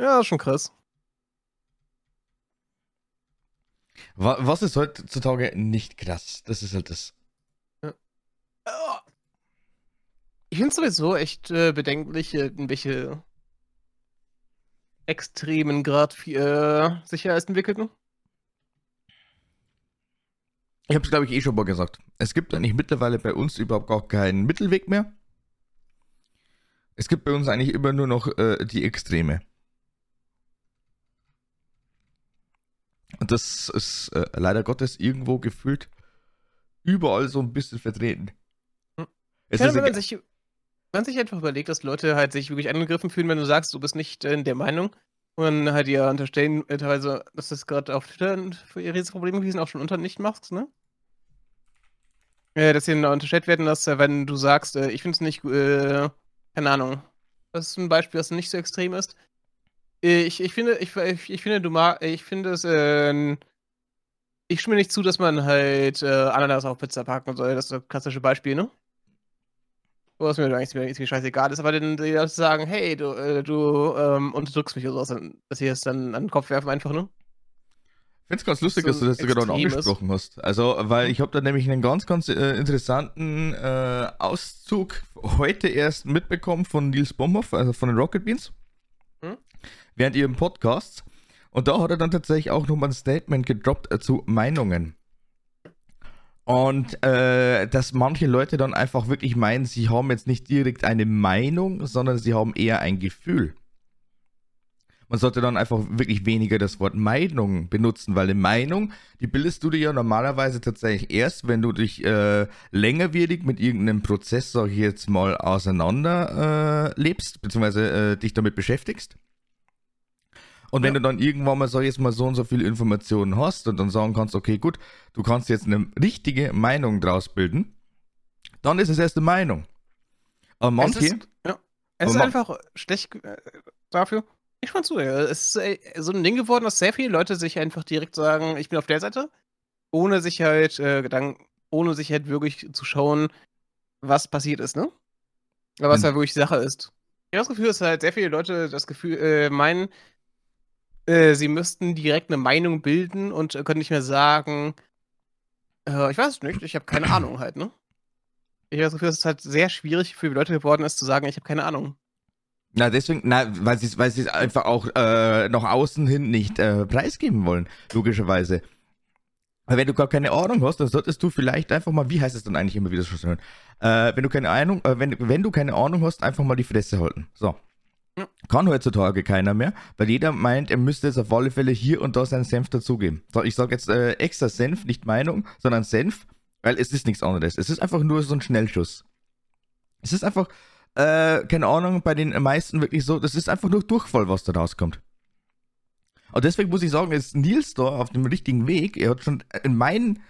Ja, schon krass. Was ist heutzutage nicht krass? Das ist halt das. Ich finde es sowieso echt äh, bedenklich, äh, in welche extremen Grad äh, Sicherheit entwickelt. Ne? Ich habe es, glaube ich, eh schon mal gesagt. Es gibt eigentlich mittlerweile bei uns überhaupt gar keinen Mittelweg mehr. Es gibt bei uns eigentlich immer nur noch äh, die Extreme. Das ist äh, leider Gottes irgendwo gefühlt überall so ein bisschen vertreten. Hm. Es ja, ist wenn, man sich, wenn man sich einfach überlegt, dass Leute halt sich wirklich angegriffen fühlen, wenn du sagst, du bist nicht in der Meinung und dann halt dir unterstellen, äh, teilweise, dass das gerade auf Twitter für ihre Probleme gewesen auch schon unter nicht machst, ne? Äh, dass ihnen unterstellt werden, dass, äh, wenn du sagst, äh, ich finde es nicht, äh, keine Ahnung, das ist ein Beispiel, das nicht so extrem ist, ich, ich finde, ich, ich finde, du mag, ich finde es, äh, ich stimme nicht zu, dass man halt äh, Ananas auf Pizza packen soll. Das ist das klassische Beispiel, ne? Was mir eigentlich ziemlich scheißegal ist, aber dann die Leute sagen, hey, du, äh, du ähm, unterdrückst mich oder sowas, dass sie es dann an den Kopf werfen einfach, ne? Ich finde es ganz lustig, so dass du das sogar noch angesprochen ist. hast. Also, weil ich habe da nämlich einen ganz, ganz äh, interessanten äh, Auszug heute erst mitbekommen von Nils Bomhoff, also von den Rocket Beans während ihrem Podcast. Und da hat er dann tatsächlich auch nochmal ein Statement gedroppt äh, zu Meinungen. Und äh, dass manche Leute dann einfach wirklich meinen, sie haben jetzt nicht direkt eine Meinung, sondern sie haben eher ein Gefühl. Man sollte dann einfach wirklich weniger das Wort Meinung benutzen, weil eine Meinung, die bildest du dir ja normalerweise tatsächlich erst, wenn du dich äh, längerwierig mit irgendeinem Prozess, sag ich jetzt mal, auseinander äh, lebst, beziehungsweise äh, dich damit beschäftigst. Und wenn ja. du dann irgendwann mal, sag ich jetzt mal, so und so viele Informationen hast und dann sagen kannst, okay, gut, du kannst jetzt eine richtige Meinung draus bilden, dann ist es erst eine Meinung. Aber manche. Es ist, ja, es ist einfach schlecht äh, dafür. Ich fand zu, es ist äh, so ein Ding geworden, dass sehr viele Leute sich einfach direkt sagen, ich bin auf der Seite, ohne sich halt äh, Gedanken, ohne sich halt wirklich zu schauen, was passiert ist, ne? Aber was hm. da wirklich Sache ist. Ich habe das Gefühl, dass halt sehr viele Leute das Gefühl äh, meinen, äh, sie müssten direkt eine Meinung bilden und äh, können nicht mehr sagen, äh, ich weiß nicht, ich habe keine Ahnung halt, ne? Ich habe das Gefühl, dass es halt sehr schwierig für die Leute geworden ist, zu sagen, ich habe keine Ahnung. Na, deswegen, na, weil sie weil es einfach auch äh, nach außen hin nicht äh, preisgeben wollen, logischerweise. Weil wenn du gar keine Ahnung hast, dann solltest du vielleicht einfach mal, wie heißt es dann eigentlich immer wieder schon hören? Äh, wenn du keine Ahnung, äh, wenn, wenn du keine Ahnung hast, einfach mal die Fresse halten. So. Kann heutzutage keiner mehr, weil jeder meint, er müsste jetzt auf alle Fälle hier und da seinen Senf dazugeben. So, ich sage jetzt äh, extra Senf, nicht Meinung, sondern Senf, weil es ist nichts anderes. Es ist einfach nur so ein Schnellschuss. Es ist einfach, äh, keine Ahnung, bei den meisten wirklich so, das ist einfach nur Durchfall, was da rauskommt. Und deswegen muss ich sagen, ist Nils da auf dem richtigen Weg. Er hat schon in meinen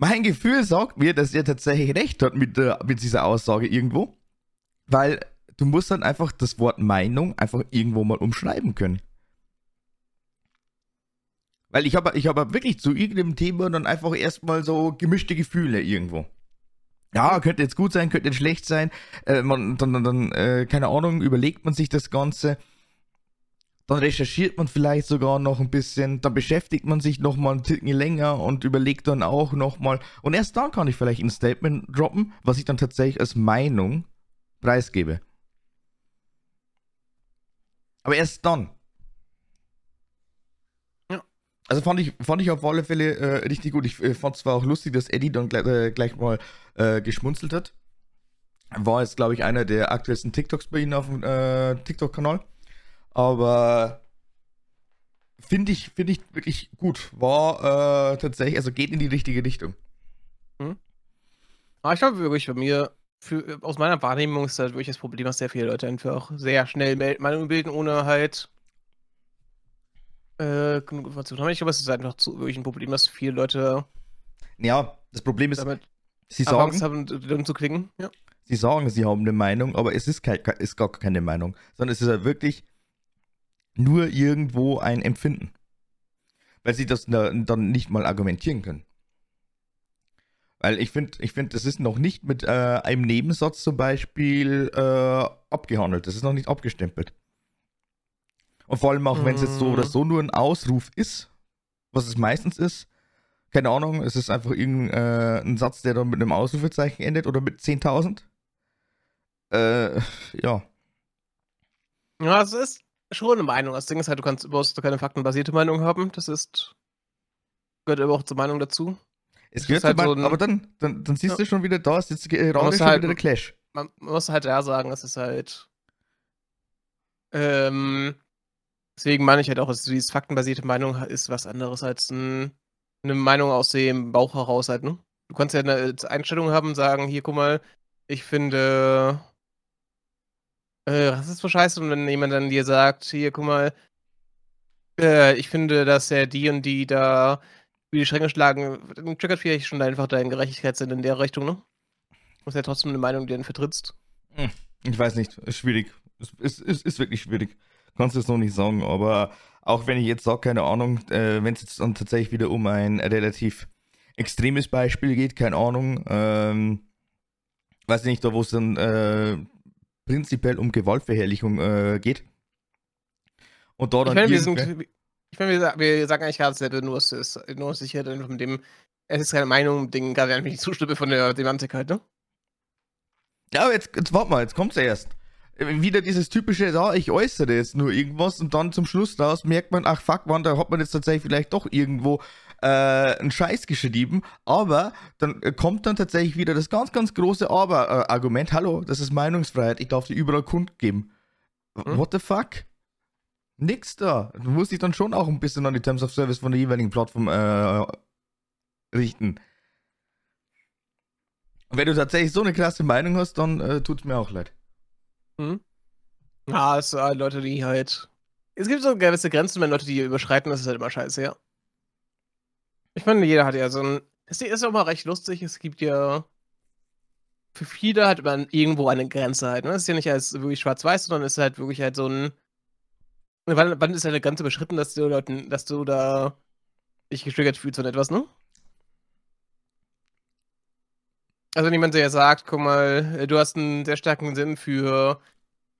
mein Gefühl sagt mir, dass er tatsächlich recht hat mit, der, mit dieser Aussage irgendwo. Weil du musst dann einfach das Wort Meinung einfach irgendwo mal umschreiben können. Weil ich habe ich hab wirklich zu irgendeinem Thema dann einfach erstmal so gemischte Gefühle irgendwo. Ja, könnte jetzt gut sein, könnte jetzt schlecht sein. Äh, man, dann, dann, dann äh, keine Ahnung, überlegt man sich das Ganze. Dann recherchiert man vielleicht sogar noch ein bisschen. Dann beschäftigt man sich nochmal ein Ticken länger und überlegt dann auch nochmal. Und erst dann kann ich vielleicht ein Statement droppen, was ich dann tatsächlich als Meinung preisgebe. Aber erst dann. Ja. Also fand ich, fand ich auf alle Fälle äh, richtig gut. Ich äh, fand es zwar auch lustig, dass Eddie dann gleich, äh, gleich mal äh, geschmunzelt hat. War jetzt, glaube ich, einer der aktuellsten TikToks bei Ihnen auf dem äh, TikTok-Kanal. Aber finde ich, finde ich wirklich gut. War äh, tatsächlich, also geht in die richtige Richtung. Hm. Aber ich glaube wirklich, bei mir, für, aus meiner Wahrnehmung ist halt wirklich das Problem, dass sehr viele Leute einfach sehr schnell Meinungen bilden, ohne halt äh, genug Informationen haben. Ich glaube, es ist einfach zu, wirklich ein Problem, dass viele Leute. Ja, das Problem ist, sie sagen, haben, zu klicken. Ja. sie sagen, sie haben eine Meinung, aber es ist, kein, ist gar keine Meinung, sondern es ist halt wirklich nur irgendwo ein Empfinden. Weil sie das dann nicht mal argumentieren können. Weil ich finde, ich finde, das ist noch nicht mit äh, einem Nebensatz zum Beispiel äh, abgehandelt. Das ist noch nicht abgestempelt. Und vor allem auch, wenn es jetzt so oder mhm. so nur ein Ausruf ist, was es meistens ist, keine Ahnung, es ist einfach irgendein äh, Satz, der dann mit einem Ausrufezeichen endet oder mit 10.000. Äh, ja. Ja, es ist schon eine Meinung. Das Ding ist halt, du kannst überhaupt keine faktenbasierte Meinung haben. Das ist, gehört aber auch zur Meinung dazu. Es gehört halt so ein, aber dann, dann, dann siehst ja. du schon wieder, da ist jetzt gerade schon halt, wieder der Clash. Man, muss halt ja sagen, es ist halt. Ähm, deswegen meine ich halt auch, dass diese faktenbasierte Meinung ist was anderes als ein, eine Meinung aus dem Bauch heraus halt, ne? Du kannst ja eine Einstellung haben, sagen, hier, guck mal, ich finde. Äh, was ist so scheiße? Und wenn jemand dann dir sagt, hier, guck mal, äh, ich finde, dass er die und die da die Stränge schlagen, dann triggert vielleicht schon einfach deinen Gerechtigkeitssinn in der Richtung, ne? Du hast ja trotzdem eine Meinung, die du vertrittst. Hm, ich weiß nicht, ist schwierig. Ist, ist, ist, ist wirklich schwierig. Kannst du es noch nicht sagen, aber auch wenn ich jetzt sage, keine Ahnung, äh, wenn es jetzt dann tatsächlich wieder um ein relativ extremes Beispiel geht, keine Ahnung, ähm, weiß nicht, da wo es dann äh, prinzipiell um Gewaltverherrlichung äh, geht. Und da dann. Ich meine, wir sind, ich meine, wir, wir, sagen eigentlich gerade dasselbe, nur es ist nur sicher einfach mit dem, es ist keine Meinung, Ding, gerade einfach die Zustimme von der Semantik halt, ne? Ja, jetzt, jetzt warte mal, jetzt kommt's erst. Wieder dieses typische, ja, ich äußere jetzt nur irgendwas und dann zum Schluss daraus merkt man, ach fuck, man, da hat man jetzt tatsächlich vielleicht doch irgendwo äh, einen Scheiß geschrieben, aber dann äh, kommt dann tatsächlich wieder das ganz, ganz große Aber-Argument, hallo, das ist Meinungsfreiheit, ich darf die überall kundgeben. Hm? What the fuck? Nix da. Du musst dich dann schon auch ein bisschen an die Terms of Service von der jeweiligen Plattform äh, richten. Und wenn du tatsächlich so eine klasse Meinung hast, dann äh, tut es mir auch leid. Hm? Ja, es sind halt Leute, die halt. Es gibt so gewisse Grenzen, wenn Leute die überschreiten, das ist halt immer scheiße, ja. Ich meine, jeder hat ja so ein. Es ist auch mal recht lustig, es gibt ja. Für viele hat man irgendwo eine Grenze halt. Ne? Das ist ja nicht als wirklich schwarz-weiß, sondern es ist halt wirklich halt so ein Wann, wann ist deine Grenze überschritten, dass du, dass du da dich getriggert fühlst von etwas, ne? Also wenn jemand ja sagt, guck mal, äh, du hast einen sehr starken Sinn für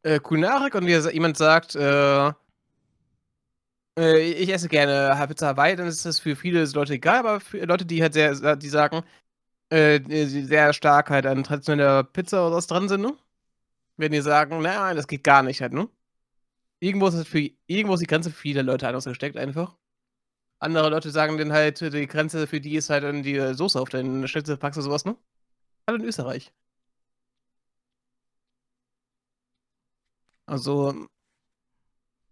äh, Kulinarik und jemand sagt, äh, äh, ich esse gerne Pizza Hawaii, dann ist das für viele Leute egal, aber für Leute, die halt sehr, die sagen, äh, sehr stark halt an traditioneller Pizza oder was dran sind, ne? Werden die sagen, nein, das geht gar nicht halt, ne? Irgendwo ist, für, irgendwo ist die Grenze für viele Leute anders gesteckt, einfach. Andere Leute sagen dann halt, die Grenze für die ist halt dann die Soße auf deinen Schnitzel packst oder sowas, ne? Halt in Österreich. Also,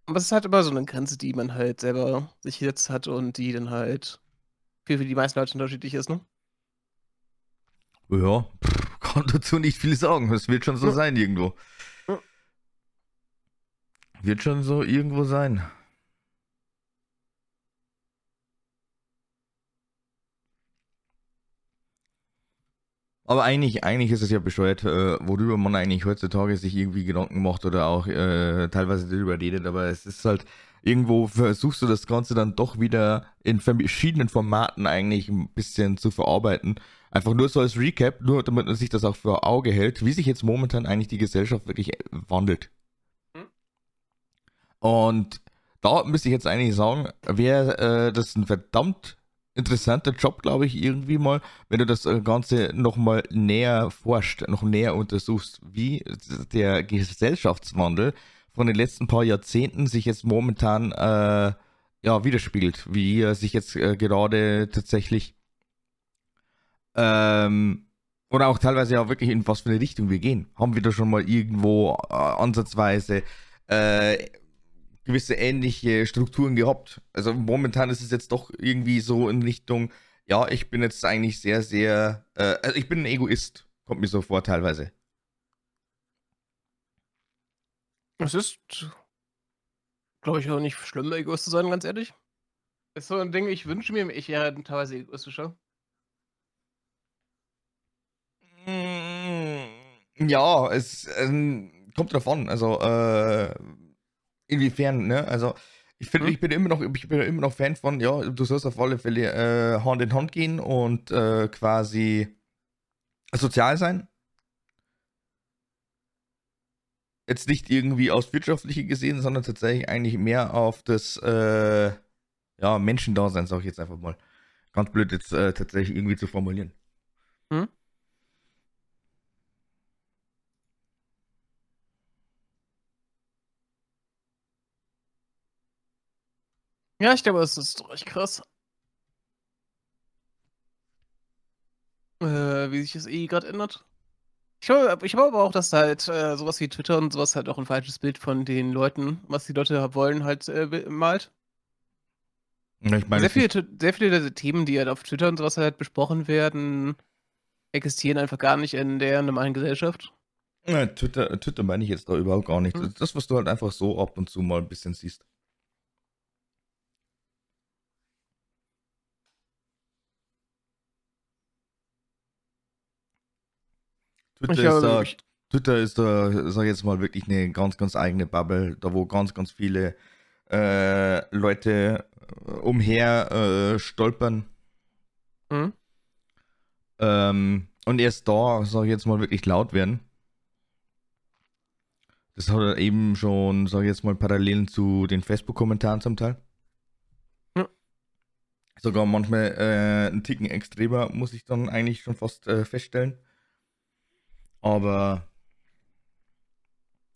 aber es ist halt immer so eine Grenze, die man halt selber sich gesetzt hat und die dann halt für, für die meisten Leute unterschiedlich ist, ne? Ja, pff, kann dazu nicht viel sagen. Es wird schon so ja. sein irgendwo. Wird schon so irgendwo sein. Aber eigentlich, eigentlich ist es ja bescheuert, äh, worüber man eigentlich heutzutage sich irgendwie Gedanken macht oder auch äh, teilweise darüber redet. Aber es ist halt, irgendwo versuchst du das Ganze dann doch wieder in verschiedenen Formaten eigentlich ein bisschen zu verarbeiten. Einfach nur so als Recap, nur damit man sich das auch vor Auge hält, wie sich jetzt momentan eigentlich die Gesellschaft wirklich wandelt. Und da müsste ich jetzt eigentlich sagen, wäre äh, das ein verdammt interessanter Job, glaube ich, irgendwie mal, wenn du das äh, Ganze nochmal näher forscht, noch näher untersuchst, wie der Gesellschaftswandel von den letzten paar Jahrzehnten sich jetzt momentan äh, ja, widerspiegelt, wie er sich jetzt äh, gerade tatsächlich ähm, oder auch teilweise ja wirklich in was für eine Richtung wir gehen. Haben wir da schon mal irgendwo äh, ansatzweise äh, gewisse ähnliche Strukturen gehabt. Also momentan ist es jetzt doch irgendwie so in Richtung, ja, ich bin jetzt eigentlich sehr, sehr, äh, also ich bin ein Egoist, kommt mir so vor teilweise. Es ist, glaube ich, auch nicht schlimm, Egoist zu sein, ganz ehrlich. Ist so ein Ding, ich wünsche mir, ich wäre teilweise egoistischer. Mm, Ja, es ähm, kommt drauf an. Also, äh, inwiefern, ne? Also, ich finde, Hm? ich bin immer noch, ich bin immer noch Fan von, ja, du sollst auf alle Fälle äh, Hand in Hand gehen und äh, quasi sozial sein. Jetzt nicht irgendwie aus wirtschaftliche gesehen, sondern tatsächlich eigentlich mehr auf das äh, ja, Menschendasein, sag ich jetzt einfach mal. Ganz blöd jetzt äh, tatsächlich irgendwie zu formulieren. Hm? Ja, ich glaube, es ist echt krass. Äh, wie sich das eh gerade ändert. Ich glaube ich aber auch, dass halt äh, sowas wie Twitter und sowas halt auch ein falsches Bild von den Leuten, was die Leute wollen, halt äh, malt. Ja, meine, Sehr viele, sehr viele der Themen, die halt auf Twitter und sowas halt besprochen werden, existieren einfach gar nicht in der normalen Gesellschaft. Ja, Twitter, Twitter meine ich jetzt da überhaupt gar nicht. Hm. Das, was du halt einfach so ab und zu mal ein bisschen siehst. Twitter ist, da, Twitter ist da, sag ich jetzt mal, wirklich eine ganz, ganz eigene Bubble, da wo ganz, ganz viele äh, Leute äh, umher äh, stolpern. Hm? Ähm, und erst da, sag ich jetzt mal, wirklich laut werden. Das hat er eben schon, sag ich jetzt mal, Parallelen zu den Facebook-Kommentaren zum Teil. Ja. Sogar manchmal äh, einen Ticken extremer, muss ich dann eigentlich schon fast äh, feststellen. Aber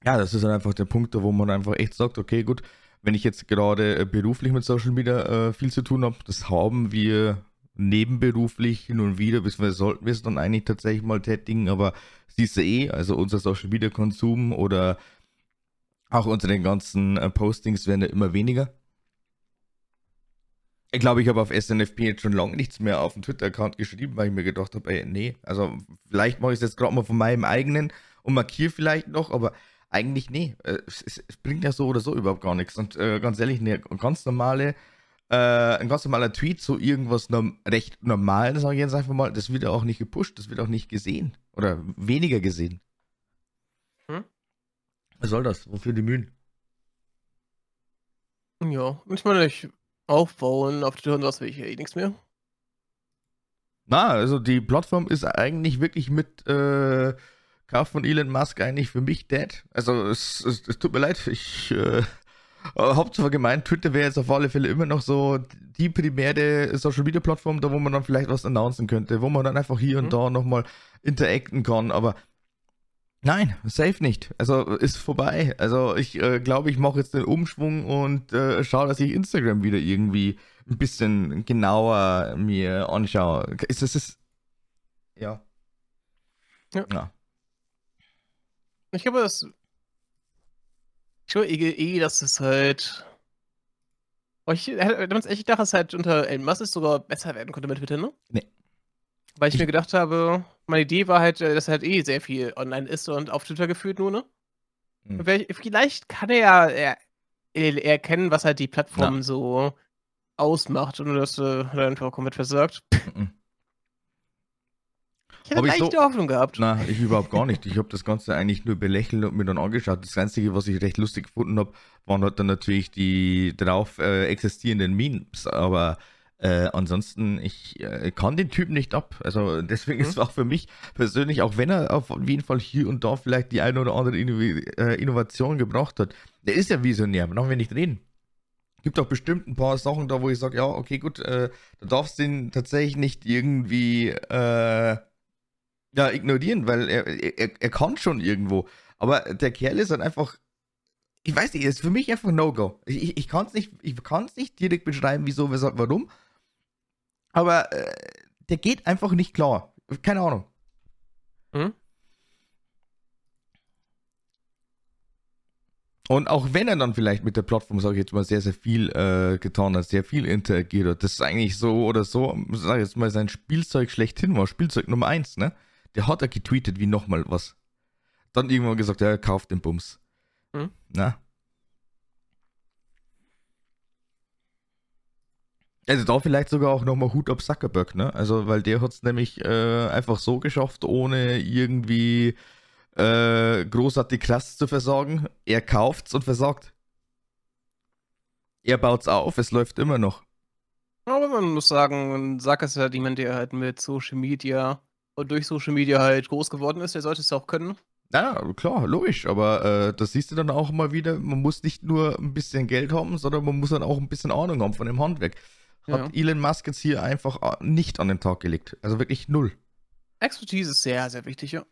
ja, das ist dann einfach der Punkt, wo man einfach echt sagt, okay, gut, wenn ich jetzt gerade äh, beruflich mit Social Media äh, viel zu tun habe, das haben wir nebenberuflich hin und wieder, beziehungsweise sollten wir es dann eigentlich tatsächlich mal tätigen, aber siehst du eh, also unser Social Media Konsum oder auch unsere ganzen äh, Postings werden ja immer weniger. Ich glaube, ich habe auf SNFP jetzt schon lange nichts mehr auf dem Twitter-Account geschrieben, weil ich mir gedacht habe, ey, nee, also vielleicht mache ich es jetzt gerade mal von meinem eigenen und markiere vielleicht noch, aber eigentlich nee. Äh, Es, es, es bringt ja so oder so überhaupt gar nichts. Und äh, ganz ehrlich, eine ganz normale, äh, ein ganz normaler Tweet, so irgendwas norm recht normal, sage ich jetzt einfach mal, das wird ja auch nicht gepusht, das wird auch nicht gesehen. Oder weniger gesehen. Hm? Was soll das? Wofür die Mühen? Ja, ich meine, ich aufbauen auf Twitter und sowas will ich ja eh nichts mehr. Na, also die Plattform ist eigentlich wirklich mit äh, Kauf von Elon Musk eigentlich für mich dead. Also es, es, es tut mir leid, ich äh, *laughs* zwar gemeint, Twitter wäre jetzt auf alle Fälle immer noch so die primäre Social Media Plattform, da wo man dann vielleicht was announcen könnte, wo man dann einfach hier und Mhm. da nochmal interacten kann, aber nein, safe nicht. Also ist vorbei. Also ich äh, glaube, ich mache jetzt den Umschwung und äh, schaue, dass ich Instagram wieder irgendwie ein bisschen genauer mir anschaue. Ist das ist ja. Ja. ja. Ich glaube, das. Ich glaube eh, dass es halt. Oh, ich hätte damals echt gedacht, dass es halt unter Elon Musk sogar besser werden konnte mit Twitter, ne? Nee. Weil ich, Ich- mir gedacht habe, meine Idee war halt, äh, dass halt eh sehr viel online ist und auf Twitter gefühlt nur, ne? Hm. Vielleicht- kann er ja er, er erkennen, was halt die Plattform so ausmacht und das äh, er einfach komplett versagt. *laughs* Mhm. Ich hätte Hab ich leichte so- Hoffnung gehabt. Na, ich überhaupt gar nicht. Ich habe das Ganze eigentlich nur belächelt und mir dann angeschaut. Das Einzige, was ich recht lustig gefunden habe, waren halt dann natürlich die drauf äh, existierenden Memes. Aber äh, ansonsten, ich äh, kann den Typen nicht ab. Also deswegen Mhm. ist es auch für mich persönlich, auch wenn er auf jeden Fall hier und da vielleicht die eine oder andere Innovi äh, Innovation gebracht hat, der ist ja visionär, brauchen wir nicht reden. Gibt auch bestimmt ein paar Sachen da, wo ich sage, ja, okay, gut, äh, da darfst du ihn tatsächlich nicht irgendwie äh, ja, ignorieren, weil er, er, er kann schon irgendwo. Aber der Kerl ist halt einfach, ich weiß nicht, ist für mich einfach No-Go. Ich, ich, ich kann es nicht, ich kann's nicht direkt beschreiben, wieso, weshalb, warum. Aber äh, der geht einfach nicht klar. Keine Ahnung. Mhm. Und auch wenn er dann vielleicht mit der Plattform, sage ich jetzt mal, sehr, sehr viel äh, getan hat, sehr viel interagiert hat, das ist eigentlich so oder so, sage ich jetzt mal, sein Spielzeug schlechthin war, Spielzeug Nummer eins, ne? Der hat er getweetet wie nochmal was. Dann irgendwann gesagt, ja, er kauft den Bums. Hm? Na? Also da vielleicht sogar auch nochmal Hut ab Zuckerberg, ne? Also, weil der hat es nämlich äh, einfach so geschafft, ohne irgendwie äh, großartig krass zu versorgen. Er kauft's und versorgt. Er baut's auf, es läuft immer noch. Aber man muss sagen, Zucker ist halt jemand, der halt mit Social Media und durch Social Media halt groß geworden ist, der sollte es auch können. Ja, klar, logisch, aber äh, das siehst du dann auch mal wieder, man muss nicht nur ein bisschen Geld haben, sondern man muss dann auch ein bisschen Ahnung haben von dem Handwerk hat ja. Elon Musk jetzt hier einfach äh, nicht an den Tag gelegt. Also wirklich null. Expertise ist sehr, sehr wichtig, ja.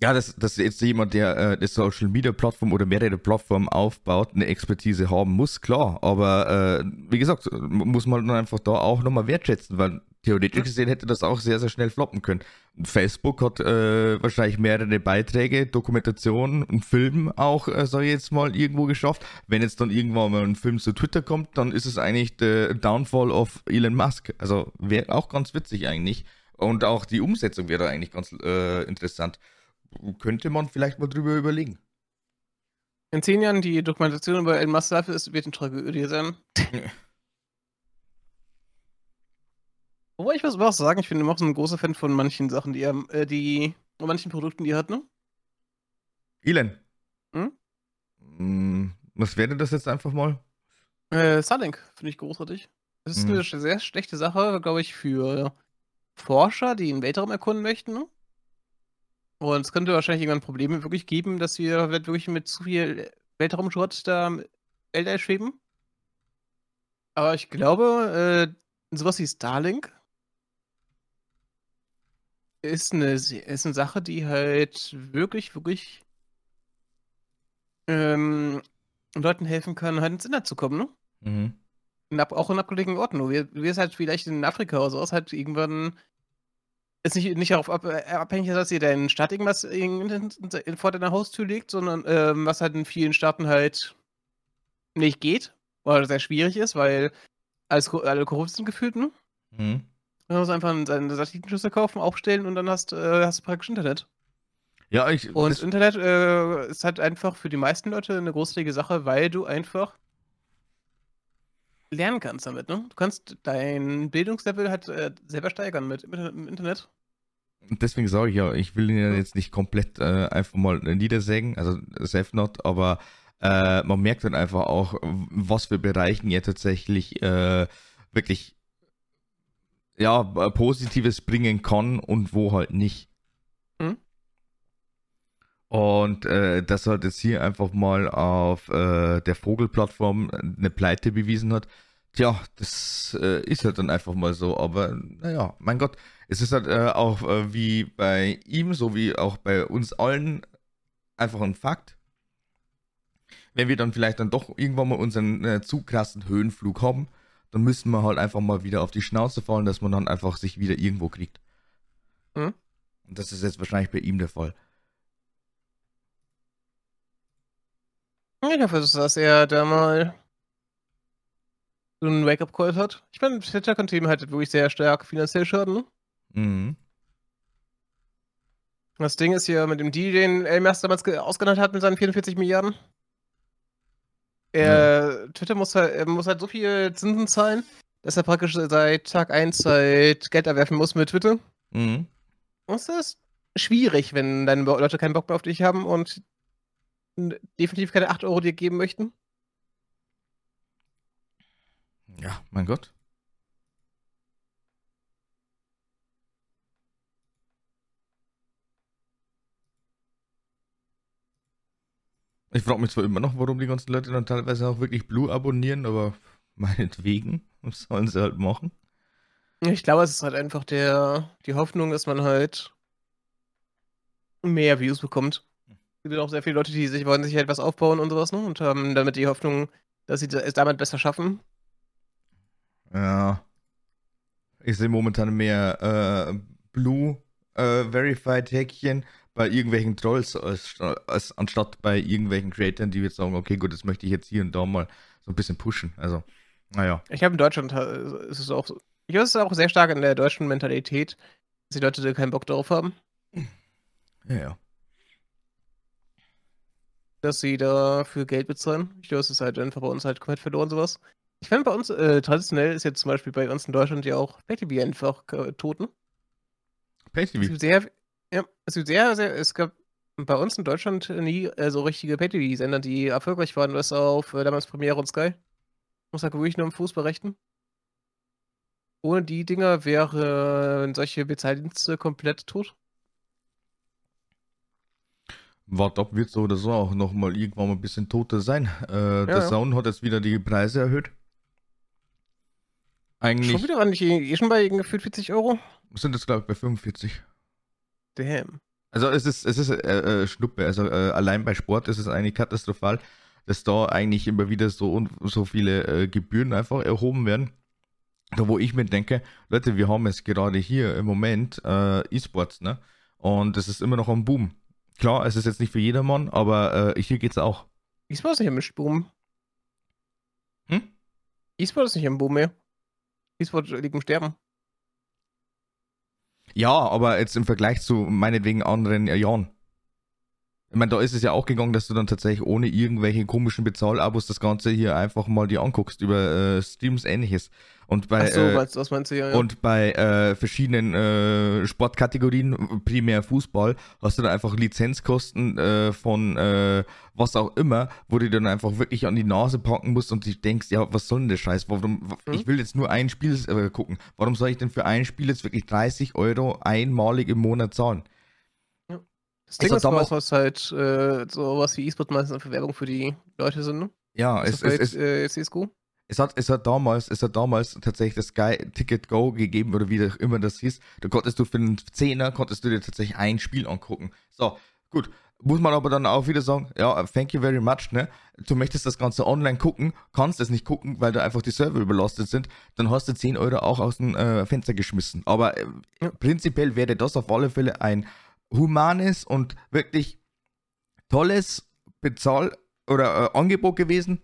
Ja, dass, dass jetzt jemand, der äh, eine Social Media Plattform oder mehrere Plattformen aufbaut, eine Expertise haben muss, klar. Aber äh, wie gesagt, muss man dann einfach da auch nochmal wertschätzen, weil theoretisch gesehen hätte das auch sehr, sehr schnell floppen können. Facebook hat äh, wahrscheinlich mehrere Beiträge, Dokumentationen und Film auch, äh, sag ich jetzt mal, irgendwo geschafft. Wenn jetzt dann irgendwann mal ein Film zu Twitter kommt, dann ist es eigentlich der Downfall of Elon Musk. Also wäre auch ganz witzig eigentlich. Und auch die Umsetzung wäre eigentlich ganz äh, interessant könnte man vielleicht mal drüber überlegen. In zehn Jahren die Dokumentation über Elon Musk ist, wird eine Tragödie sein. *laughs* Wobei ich muss auch sagen, ich bin immer auch so ein großer Fan von manchen Sachen, die er, äh, die, manchen Produkten, die er hat, ne? Elon. Hm? hm? Was wäre das jetzt einfach mal? Äh, Starlink, finde ich großartig. Das ist hm. eine sehr schlechte Sache, glaube ich, für Forscher, die den Weltraum erkunden möchten, ne? Und es könnte wahrscheinlich irgendwann Probleme wirklich geben, dass wir wirklich mit zu viel Weltraumschrott da Weltall schweben. Aber ich glaube, äh, sowas wie Starlink ist eine, ist eine Sache, die halt wirklich, wirklich ähm, Leuten helfen kann, halt ins Internet zu kommen, ne? Mhm. In, auch in abgelegenen Orten. Wir, wir es halt vielleicht in Afrika oder sowas halt irgendwann ist nicht, nicht darauf ab, äh, abhängig, dass ihr deinen Staat irgendwas vor deiner Haustür liegt, sondern ähm, was halt in vielen Staaten halt nicht geht oder sehr schwierig ist, weil alles, alle korrupt sind gefühlt, ne? Mhm. Du musst einfach einen Satellitenschüssel kaufen, aufstellen und dann hast, äh, hast du praktisch Internet. Ja, ich. Und das Internet äh, ist halt einfach für die meisten Leute eine großartige Sache, weil du einfach lernen kannst damit, ne? Du kannst dein Bildungslevel halt äh, selber steigern mit im Internet. Deswegen sage ich ja, ich will ihn ja jetzt nicht komplett äh, einfach mal niedersägen, also self not, aber äh, man merkt dann einfach auch, was für Bereichen er tatsächlich äh, wirklich ja, Positives bringen kann und wo halt nicht. Mhm. Und äh, das halt jetzt hier einfach mal auf äh, der Vogelplattform eine Pleite bewiesen hat. Tja, das äh, ist halt dann einfach mal so. Aber naja, mein Gott, es ist halt äh, auch äh, wie bei ihm, so wie auch bei uns allen, einfach ein Fakt. Wenn wir dann vielleicht dann doch irgendwann mal unseren äh, zu krassen Höhenflug haben, dann müssen wir halt einfach mal wieder auf die Schnauze fallen, dass man dann einfach sich wieder irgendwo kriegt. Mhm. Und das ist jetzt wahrscheinlich bei ihm der Fall. Ich hoffe, dass er da mal so einen Wake-up-Call hat. Ich meine, Team hat wirklich sehr stark finanziell Schaden? Mhm. Das Ding ist hier mit dem Deal, den Elmas damals ausgehandelt hat mit seinen 44 Milliarden. Er, ja. Twitter muss halt, muss halt so viel Zinsen zahlen, dass er praktisch seit Tag 1 halt Geld erwerfen muss mit Twitter. Mhm. Und das ist schwierig, wenn deine Leute keinen Bock mehr auf dich haben und definitiv keine 8 Euro dir geben möchten. Ja, mein Gott. Ich frage mich zwar immer noch, warum die ganzen Leute dann teilweise auch wirklich Blue abonnieren, aber meinetwegen, *laughs* was sollen sie halt machen? Ich glaube, es ist halt einfach der, die Hoffnung, dass man halt mehr Views bekommt. Es gibt auch sehr viele Leute, die sich wollen sich halt was aufbauen und sowas, ne? Und haben damit die Hoffnung, dass sie es damit besser schaffen. Ja. Ich sehe momentan mehr äh, Blue äh, Verified Häkchen bei irgendwelchen Trolls, als, als, anstatt bei irgendwelchen Creatoren, die jetzt sagen, okay, gut, das möchte ich jetzt hier und da mal so ein bisschen pushen. Also, naja. Ich habe in Deutschland äh, ist es auch so. Ich glaube, es ist auch sehr stark in der deutschen Mentalität, dass die Leute da keinen Bock drauf haben. Ja, ja. Dass sie dafür Geld bezahlen. Ich glaube, es ist halt einfach bei uns halt komplett verloren, sowas. Ich finde bei uns, äh, traditionell ist jetzt zum Beispiel bei uns in Deutschland ja auch PayTV einfach äh, tot, ne? PayTV? Sehr, ja, es gibt sehr, sehr, es gab bei uns in Deutschland nie äh, so richtige PayTV-Sender, die erfolgreich waren, was auf äh, damals Premiere und Sky. Muss halt wirklich nur im Fußball rechten. Ohne die Dinger wären solche Bezahldienste komplett tot. Wart ab, wird so oder so auch nochmal irgendwann mal ein bisschen toter sein. Äh, der ja. Sound hat jetzt wieder die Preise erhöht. Eigentlich. Schon wieder an nicht eh schon bei gefühlt 40 Euro? Sind jetzt, glaube ich, bei 45. Damn. Also es ist, es ist äh, äh, Schnuppe. Also äh, allein bei Sport ist es eigentlich katastrophal, dass da eigentlich immer wieder so, so viele äh, Gebühren einfach erhoben werden. Da wo ich mir denke, Leute, wir haben es gerade hier im Moment äh, E-Sports, ne? Und es ist immer noch am Boom. Klar, es ist jetzt nicht für jedermann, aber äh, hier geht's auch. E-Sport ist nicht im Boom. Hm? E-Sport ist nicht im Boom mehr. E-Sport liegt im Sterben. Ja, aber jetzt im Vergleich zu meinetwegen anderen Jahren. Ich meine, da ist es ja auch gegangen, dass du dann tatsächlich ohne irgendwelche komischen Bezahlabos das Ganze hier einfach mal dir anguckst über äh, Streams ähnliches. Und bei, Ach so, äh, was, was meinst du ja? ja. und bei äh, verschiedenen äh, Sportkategorien, primär Fußball, hast du dann einfach Lizenzkosten äh, von äh, was auch immer, wo du dann einfach wirklich an die Nase packen musst und du denkst, ja, was soll denn der Scheiß? Warum, Hm? Ich will jetzt nur ein Spiel äh, gucken. Warum soll ich denn für ein Spiel jetzt wirklich 30 Euro einmalig im Monat zahlen? Das Ding also ist was, halt äh, sowas wie E-Sport meistens für Werbung für die Leute sind, ne? Ja, es, Ist es, bei, es, äh, CSGO? Es hat, es hat damals, es hat damals tatsächlich das Sky Ticket Go gegeben oder wie auch immer das hieß. Da konntest du für einen Zehner konntest du dir tatsächlich ein Spiel angucken. So, gut. Muss man aber dann auch wieder sagen, ja, thank you very much, ne? Du möchtest das Ganze online gucken, kannst es nicht gucken, weil da einfach die Server überlastet sind, dann hast du 10 Euro auch aus dem äh, Fenster geschmissen. Aber äh, Ja. prinzipiell wäre das auf alle Fälle ein humanes und wirklich tolles Bezahl- oder äh, Angebot gewesen,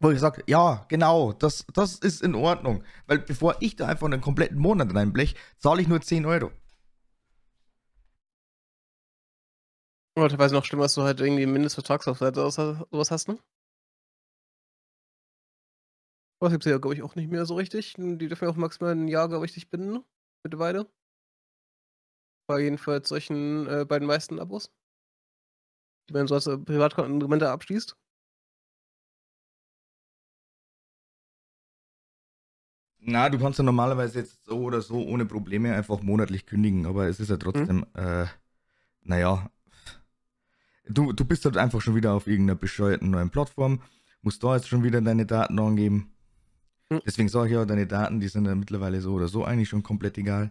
wo ich sage, ja, genau, das, das ist in Ordnung. Weil bevor ich da einfach einen kompletten Monat reinblech, zahle ich nur 10 Euro. Oder teilweise noch schlimmer, dass du halt irgendwie Mindestvertragslaufzeit oder so- sowas hast, ne? Was gibt's ja, glaube ich, auch nicht mehr so richtig. Die dürfen ja auch maximal ein Jahr, glaube ich, dich binden, ne? Mittlerweile. Bei jedenfalls solchen, äh, bei den meisten Abos. Die man so als äh, Privatkonten abschließt. Na, du kannst ja normalerweise jetzt so oder so ohne Probleme einfach monatlich kündigen, aber es ist ja trotzdem, äh, naja, du, du bist halt einfach schon wieder auf irgendeiner bescheuerten neuen Plattform, musst da jetzt schon wieder deine Daten angeben. Hm. Deswegen sage ich ja, deine Daten, die sind ja mittlerweile so oder so eigentlich schon komplett egal.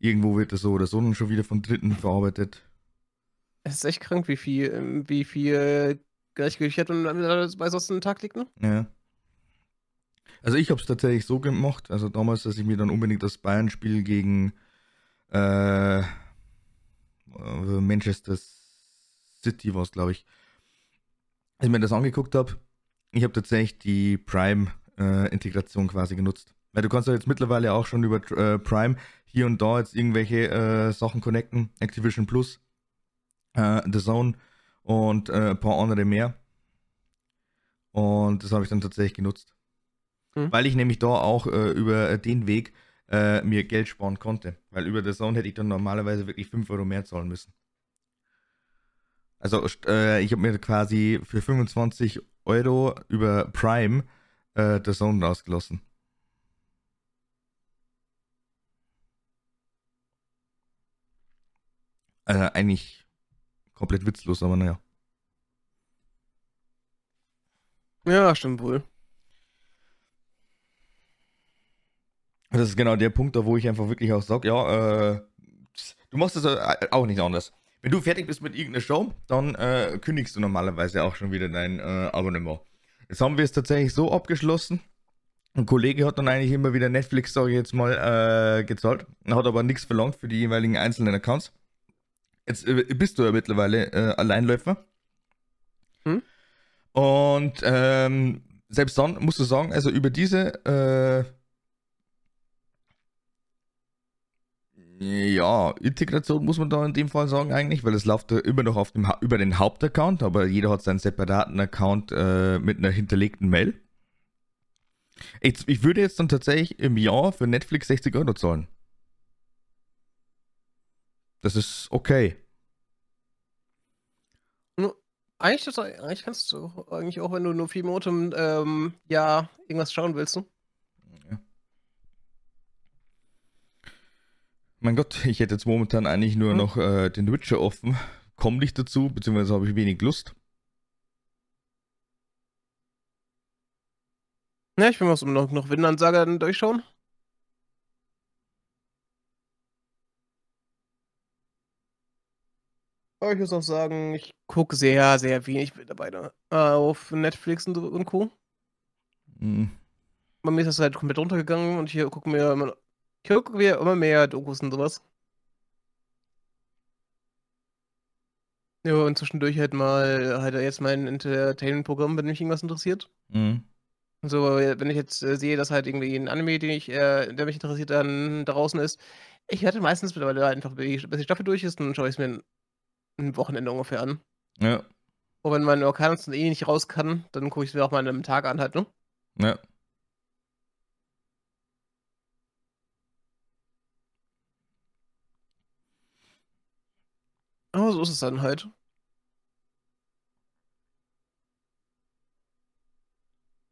Irgendwo wird das so oder so dann schon wieder von Dritten verarbeitet. Es ist echt krank, wie viel, ähm, wie viel Gleichgültigkeit und bei sonst einen Tag liegt, ne? Ja. Also ich habe es tatsächlich so gemacht, also damals, dass ich mir dann unbedingt das Bayern-Spiel gegen äh, äh, Manchester City war es, glaube ich, als ich mir das angeguckt habe, ich habe tatsächlich die Prime-Integration quasi genutzt. Weil du kannst ja jetzt mittlerweile auch schon über äh, Prime hier und da jetzt irgendwelche äh, Sachen connecten, Activision Plus, äh, The Zone und äh, ein paar andere mehr. Und das habe ich dann tatsächlich genutzt. Mhm. Weil ich nämlich da auch äh, über den Weg äh, mir Geld sparen konnte. Weil über The Zone hätte ich dann normalerweise wirklich 5 Euro mehr zahlen müssen. Also äh, ich habe mir quasi für 25 Euro über Prime äh, The Zone rausgelassen. Also eigentlich komplett witzlos, aber naja. Ja, stimmt wohl. Das ist genau der Punkt, da wo ich einfach wirklich auch sage, ja, äh, du machst es äh, auch nicht anders. Wenn du fertig bist mit irgendeiner Show, dann äh, kündigst du normalerweise auch schon wieder dein äh, Abonnement. Jetzt haben wir es tatsächlich so abgeschlossen, ein Kollege hat dann eigentlich immer wieder Netflix, sage ich jetzt mal, äh, gezahlt, hat aber nichts verlangt für die jeweiligen einzelnen Accounts. Jetzt äh, bist du ja mittlerweile äh, Alleinläufer. Hm? Und ähm, selbst dann musst du sagen, also über diese äh, ja, Integration muss man da in dem Fall sagen eigentlich, weil es läuft immer noch auf dem, über den Hauptaccount, aber jeder hat seinen separaten Account äh, mit einer hinterlegten Mail. Ich, ich würde jetzt dann tatsächlich im Jahr für Netflix 60 Euro zahlen. Das ist okay. Eigentlich, das, eigentlich kannst du eigentlich auch, wenn du nur vier Monate im ähm, Jahr irgendwas schauen willst. Ne? Ja. Mein Gott, ich hätte jetzt momentan eigentlich nur hm. noch äh, den Witcher offen. Komm nicht dazu, beziehungsweise habe ich wenig Lust. Ja, ich will mal so noch, noch Windansager durchschauen. Aber ich muss auch sagen, ich gucke sehr, sehr wenig mittlerweile äh, auf Netflix und, und Co. Mhm. Bei mir ist das halt komplett runtergegangen und ich gucke mir immer, ich gucke mir immer mehr Dokus und sowas. Ja, und zwischendurch halt mal halt jetzt mein Entertainment-Programm, wenn mich irgendwas interessiert. Mhm. So, wenn ich jetzt äh, sehe, dass halt irgendwie ein Anime, den ich, äh, der mich interessiert, dann draußen ist, ich werde meistens mittlerweile einfach, bis die Staffel durch ist, dann schaue ich es mir ein Wochenende ungefähr an. Ja. Und wenn mein Orkanus eh nicht raus kann, dann gucke ich es mir auch mal an einem Tag an halt, ne? Ja. Aber so ist es dann halt.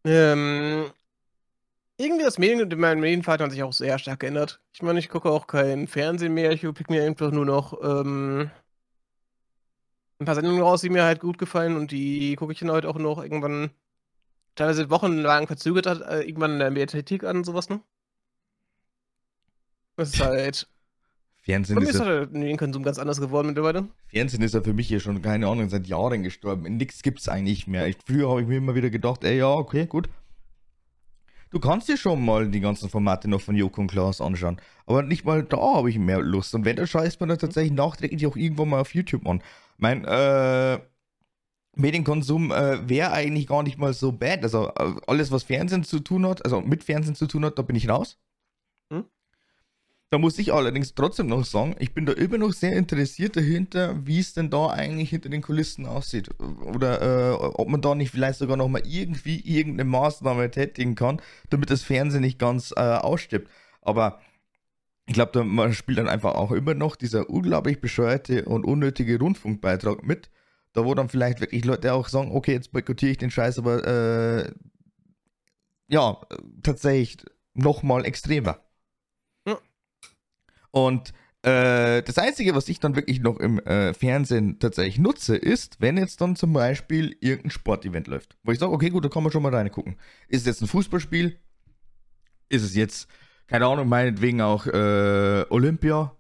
Ähm, irgendwie das Medien, mein Medienverhalten hat sich auch sehr stark geändert. Ich meine, ich gucke auch kein Fernsehen mehr, ich pick mir einfach nur noch ähm, ein paar Sendungen raus, die mir halt gut gefallen und die gucke ich dann halt auch noch irgendwann teilweise wochenlang verzögert hat, äh, irgendwann in der Mediathek an und sowas, ne? Das ist halt. *laughs* Fernsehen ist, ist halt den Konsum ganz anders geworden mittlerweile. Fernsehen ist ja für mich hier schon, keine Ahnung, seit Jahren gestorben. Nix gibt's eigentlich mehr. Ich, früher habe ich mir immer wieder gedacht, ey, ja, okay, gut. Du kannst dir schon mal die ganzen Formate noch von Joko und Klaas anschauen. Aber nicht mal da habe ich mehr Lust. Und wenn, dann scheißt man dann tatsächlich nachträglich auch irgendwo mal auf YouTube an. Mein äh, Medienkonsum äh, wäre eigentlich gar nicht mal so bad. Also äh, alles, was Fernsehen zu tun hat, also mit Fernsehen zu tun hat, da bin ich raus. Hm? Da muss ich allerdings trotzdem noch sagen, ich bin da immer noch sehr interessiert dahinter, wie es denn da eigentlich hinter den Kulissen aussieht. Oder äh, ob man da nicht vielleicht sogar noch mal irgendwie irgendeine Maßnahme tätigen kann, damit das Fernsehen nicht ganz äh, ausstirbt. Aber ich glaube, da spielt dann einfach auch immer noch dieser unglaublich bescheuerte und unnötige Rundfunkbeitrag mit. Da wo dann vielleicht wirklich Leute auch sagen, okay, jetzt boykottiere ich den Scheiß, aber äh, ja, tatsächlich nochmal extremer. Ja. Und äh, das Einzige, was ich dann wirklich noch im äh, Fernsehen tatsächlich nutze, ist, wenn jetzt dann zum Beispiel irgendein Sportevent läuft. Wo ich sage, okay, gut, da kann man schon mal reingucken. Ist es jetzt ein Fußballspiel? Ist es jetzt keine Ahnung, meinetwegen auch äh, Olympia,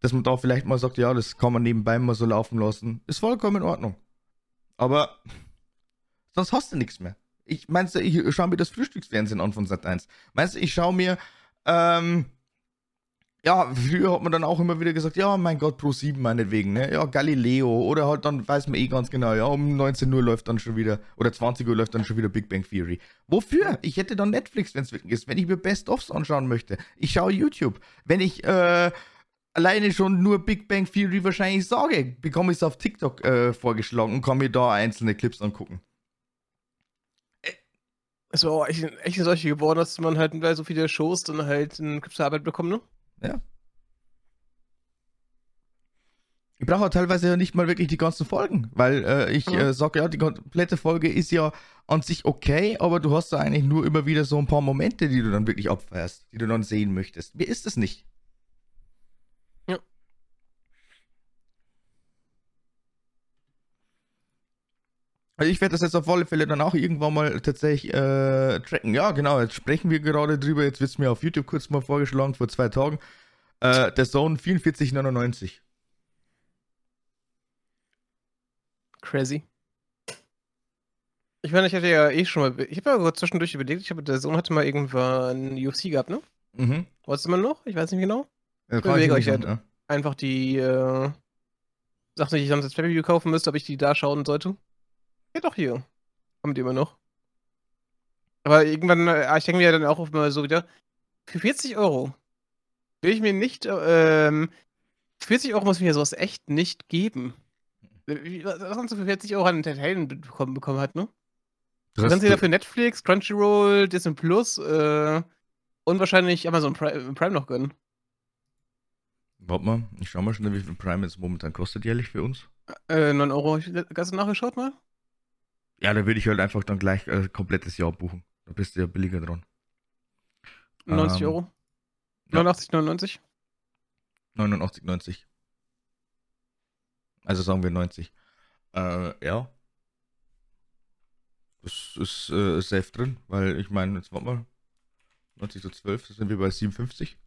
dass man da vielleicht mal sagt, ja, das kann man nebenbei mal so laufen lassen, ist vollkommen in Ordnung. Aber sonst hast du nichts mehr. Ich meinst du, ich schaue mir das Frühstücksfernsehen an von Sat 1. Meinst du, ich schaue mir ähm, ja, früher hat man dann auch immer wieder gesagt, ja, mein Gott, Pro 7 meinetwegen, ne? Ja, Galileo. Oder halt dann weiß man eh ganz genau, ja, um 19 Uhr läuft dann schon wieder, oder 20 Uhr läuft dann schon wieder Big Bang Theory. Wofür? Ich hätte dann Netflix, wenn es wirklich ist, wenn ich mir Best-ofs anschauen möchte. Ich schaue YouTube. Wenn ich, äh, alleine schon nur Big Bang Theory wahrscheinlich sage, bekomme ich es auf TikTok äh, vorgeschlagen und kann mir da einzelne Clips angucken. Es war auch echt, echt solche geworden, dass man halt bei so viele Shows dann halt eine Arbeit bekommt, ne? Ja. Ich brauche teilweise ja nicht mal wirklich die ganzen Folgen, weil äh, ich mhm. äh, sage, ja, die komplette Folge ist ja an sich okay, aber du hast da eigentlich nur immer wieder so ein paar Momente, die du dann wirklich abfährst, die du dann sehen möchtest. Mir ist es nicht. Also ich werde das jetzt auf alle Fälle dann auch irgendwann mal tatsächlich äh, tracken. Ja, genau, jetzt sprechen wir gerade drüber. Jetzt wird es mir auf YouTube kurz mal vorgeschlagen, vor zwei Tagen. Äh, der Zone 44,99. Crazy. Ich meine, ich hatte ja eh schon mal. Ich habe ja zwischendurch überlegt, ich habe der Sohn hatte mal irgendwann UFC gehabt, ne? Mhm. Was immer noch? Ich weiß nicht genau. Ja, Ich kann ich überlege euch sagen, ja. Einfach die äh, Sachen, die ich sonst als Pay-Per-View kaufen müsste, ob ich die da schauen sollte. Ja, doch hier. Kommt immer noch. Aber irgendwann, äh, ich denke mir dann auch mal so wieder, für 40 Euro will ich mir nicht, ähm, 40 Euro muss mir sowas echt nicht geben. Wie- Was man so für 40 Euro an Entertainment bekommen, bekommen hat, ne? Du Du hast, kannst dir dafür Netflix, Crunchyroll, Disney Plus äh, und wahrscheinlich Amazon Prime, Prime noch gönnen. warte mal, ich schau mal schnell, wie viel Prime jetzt momentan kostet jährlich für uns. Äh, 9 Euro. Hast du nachgeschaut mal? Ja, da würde ich halt einfach dann gleich äh, komplettes Jahr buchen. Da bist du ja billiger dran. 90 Ähm, Euro. ja. 89, 99. 89,90. Also sagen wir 90. Äh, ja. Das ist äh, safe drin, weil ich meine, jetzt warte mal. 90 zu 12, das sind wir bei 57.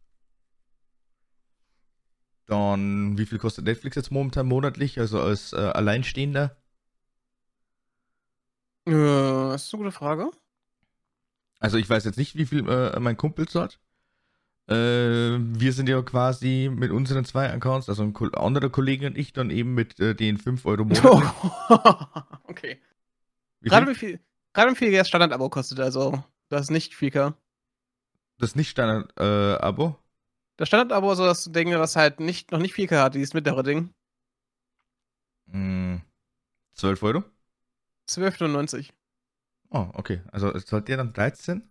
Dann, wie viel kostet Netflix jetzt momentan monatlich? Also als äh, Alleinstehender? Äh, das ist eine gute Frage. Also ich weiß jetzt nicht, wie viel äh, mein Kumpel zahlt. Äh, wir sind ja quasi mit unseren zwei Accounts, also ein Ko anderer Kollege und ich, dann eben mit äh, den 5 Euro monatlich. *laughs* okay. Wie Gerade wie viel, gerade wie viel das Standard-Abo kostet, also das ist nicht 4K. Das nicht Standard-Abo. Das Standard-Abo ist so das Ding, was halt nicht, noch nicht 4K hat, dieses mittlere Ding. Hm, 12 Euro? 12,99. Oh, okay. Also es zahlt der dann 13?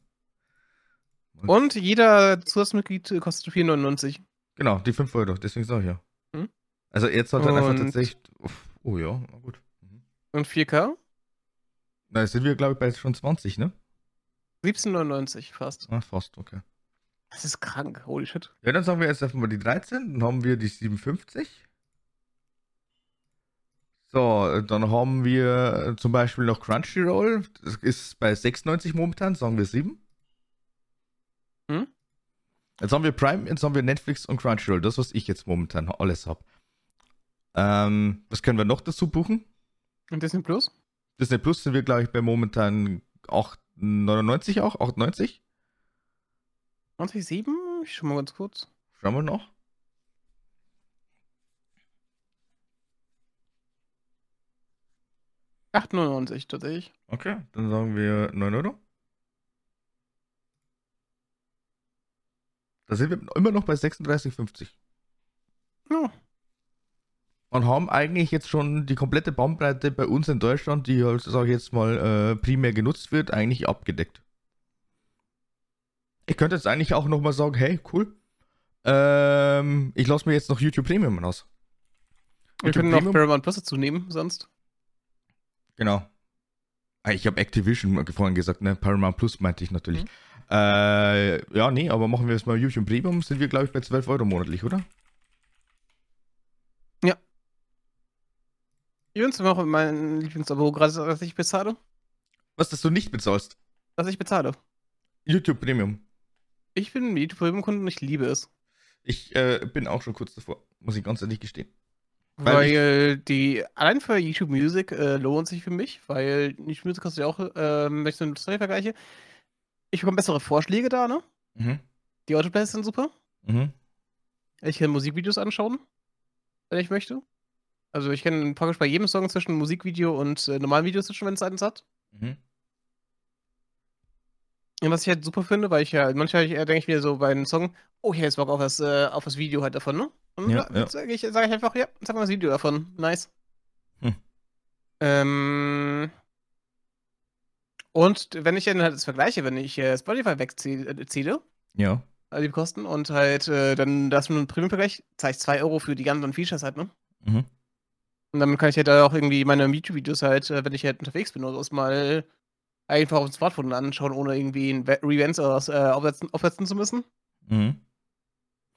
Und jeder Zusatzmitglied kostet 4,99. Genau, die 5 Euro, deswegen sag ich ja. Hm? Also er zahlt dann einfach Und- tatsächlich. Uff, Oh ja, na gut. Mhm. Und 4K? Da sind wir, glaube ich, bei schon 20, ne? 17,99 fast. Ah, fast, okay. Das ist krank, holy shit. Ja, dann sagen wir jetzt einfach mal die 13, dann haben wir die 57. So, dann haben wir zum Beispiel noch Crunchyroll. Das ist bei 96 momentan, sagen wir 7. Hm? Jetzt haben wir Prime, jetzt haben wir Netflix und Crunchyroll. Das, was ich jetzt momentan alles habe. Ähm, was können wir noch dazu buchen? Und Disney Plus? Disney Plus sind wir, glaube ich, bei momentan 8,99 auch, 8,90. 97? Ich schau mal ganz kurz. Schauen wir noch. Ach, 99 tatsächlich. Okay, dann sagen wir 9 Euro. Da sind wir immer noch bei 36,50. Ja. Und haben eigentlich jetzt schon die komplette Bandbreite bei uns in Deutschland, die halt, sage ich jetzt mal, äh, primär genutzt wird, eigentlich abgedeckt. Ich könnte jetzt eigentlich auch nochmal sagen, hey, cool. Ähm, ich lasse mir jetzt noch YouTube Premium aus. Wir YouTube können noch Premium? Paramount Plus dazu nehmen, sonst. Genau. Ah, Ich habe Activision vorhin gesagt, ne? Paramount Plus meinte ich natürlich. Mhm. Äh, ja, nee, aber machen wir jetzt mal YouTube Premium, sind wir, glaube ich, bei 12 Euro monatlich, oder? Ich wünsche mir auch mein Lieblingsabo, gerade was ich bezahle. Was, dass du nicht bezahlst? Was ich bezahle. YouTube Premium. Ich bin YouTube Premium-Kunde und ich liebe es. Ich äh, bin auch schon kurz davor, muss ich ganz ehrlich gestehen. Weil Weil, die, allein für YouTube Music äh, lohnt sich für mich, weil YouTube Music kostet ja auch, ähm, wenn ich so eine Story vergleiche, ich bekomme bessere Vorschläge da, ne? Mhm. Die Autoplays sind super. Mhm. Ich kann Musikvideos anschauen, wenn ich möchte. Also ich kann praktisch bei jedem Song zwischen Musikvideo und äh, normalen Videos zwischen, wenn es eins hat. Mhm. Und was ich halt super finde, weil ich ja, manchmal äh, denke ich mir so bei einem Song, oh, ich hätte jetzt Bock auf das, äh, auf das Video halt davon, ne? Und Ja, ja, sage ich, sag ich einfach, ja, sag mal das Video davon. Nice. Hm. Ähm. Und wenn ich dann halt das vergleiche, wenn ich äh, Spotify wegziehe, äh, Ja. also die Kosten, und halt äh, dann das mit einem Premium-Vergleich, zahle ich 2 Euro für die ganzen Features halt, ne? Mhm. Und dann kann ich da auch irgendwie meine YouTube-Videos halt, äh, wenn ich halt unterwegs bin oder so, mal einfach auf dem Smartphone anschauen, ohne irgendwie ein Revents oder was, äh, aufsetzen, aufsetzen zu müssen. Mhm.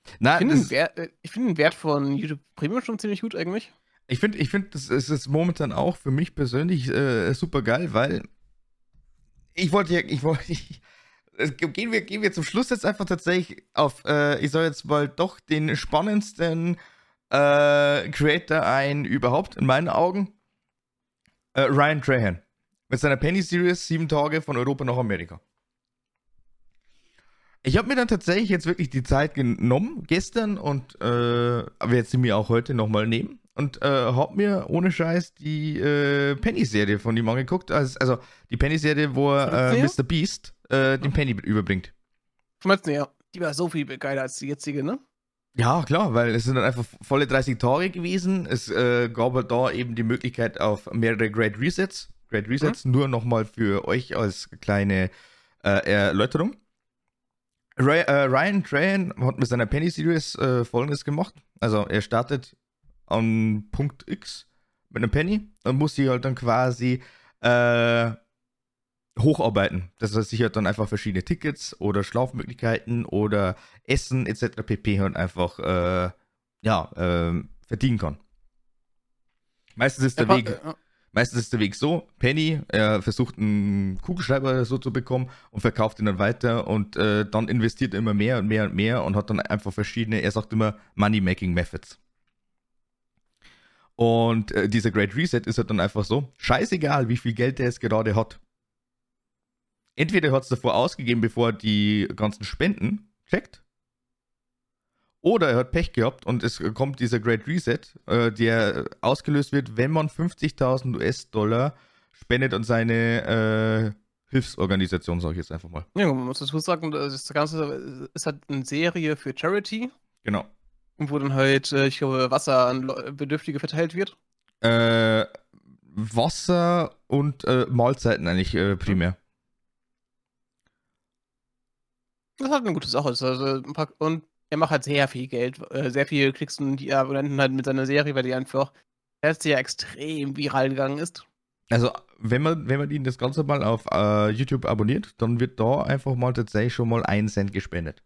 Ich Na, finde den, Wert- äh, ich find den Wert von YouTube Premium schon ziemlich gut eigentlich. ich finde, ich find, das ist jetzt momentan auch für mich persönlich äh, super geil, weil ich wollte ja, ich wollte, ich, gehen wir, gehen wir zum Schluss jetzt einfach tatsächlich auf, äh, ich soll jetzt mal doch den spannendsten äh, Creator ein überhaupt in meinen Augen, äh, Ryan Trahan. Mit seiner Penny Series sieben Tage von Europa nach Amerika. Ich habe mir dann tatsächlich jetzt wirklich die Zeit genommen, gestern und äh, werde sie mir auch heute nochmal nehmen und äh, habe mir ohne Scheiß die äh, Penny-Serie von ihm angeguckt. Also, also die Penny-Serie, wo er äh, Mr. Beast äh, den Penny überbringt. Du, ja, die war so viel geiler als die jetzige, ne? Ja, klar, weil es sind dann einfach volle 30 Tage gewesen. Es äh, gab halt da eben die Möglichkeit auf mehrere Great Resets. Great Resets mhm. nur nochmal für euch als kleine äh, Erläuterung. Ray, äh, Ryan Trahan hat mit seiner Penny Series äh, folgendes gemacht. Also er startet an Punkt X mit einem Penny und muss sich halt dann quasi äh, hocharbeiten. Das heißt, sich halt dann einfach verschiedene Tickets oder Schlafmöglichkeiten oder Essen etc. pp. halt einfach äh, ja, äh, verdienen kann. Meistens ist der ja, Weg. Ja. Meistens ist der Weg so, Penny, er versucht einen Kugelschreiber so zu bekommen und verkauft ihn dann weiter und äh, dann investiert er immer mehr und mehr und mehr und hat dann einfach verschiedene, er sagt immer Money-Making Methods. Und äh, dieser Great Reset ist halt dann einfach so, scheißegal, wie viel Geld er jetzt gerade hat entweder er hat es davor ausgegeben, bevor er die ganzen Spenden checkt, oder er hat Pech gehabt und es kommt dieser Great Reset, äh, der ausgelöst wird, wenn man 50.000 US-Dollar spendet an seine äh, Hilfsorganisation, sage ich jetzt einfach mal. Ja, man muss dazu sagen, das Ganze ist halt eine Serie für Charity. Genau. Wo dann halt, äh, ich glaube, Wasser an Bedürftige verteilt wird. Äh, Wasser und äh, Mahlzeiten eigentlich äh, primär. Das ist halt eine gute Sache. Also, und er macht halt sehr viel Geld. Äh, sehr viel Klicks und die Abonnenten halt mit seiner Serie, weil die einfach letztes Jahr extrem viral gegangen ist. Also, wenn man, wenn man ihn das Ganze mal auf uh, YouTube abonniert, dann wird da einfach mal tatsächlich schon mal ein Cent gespendet.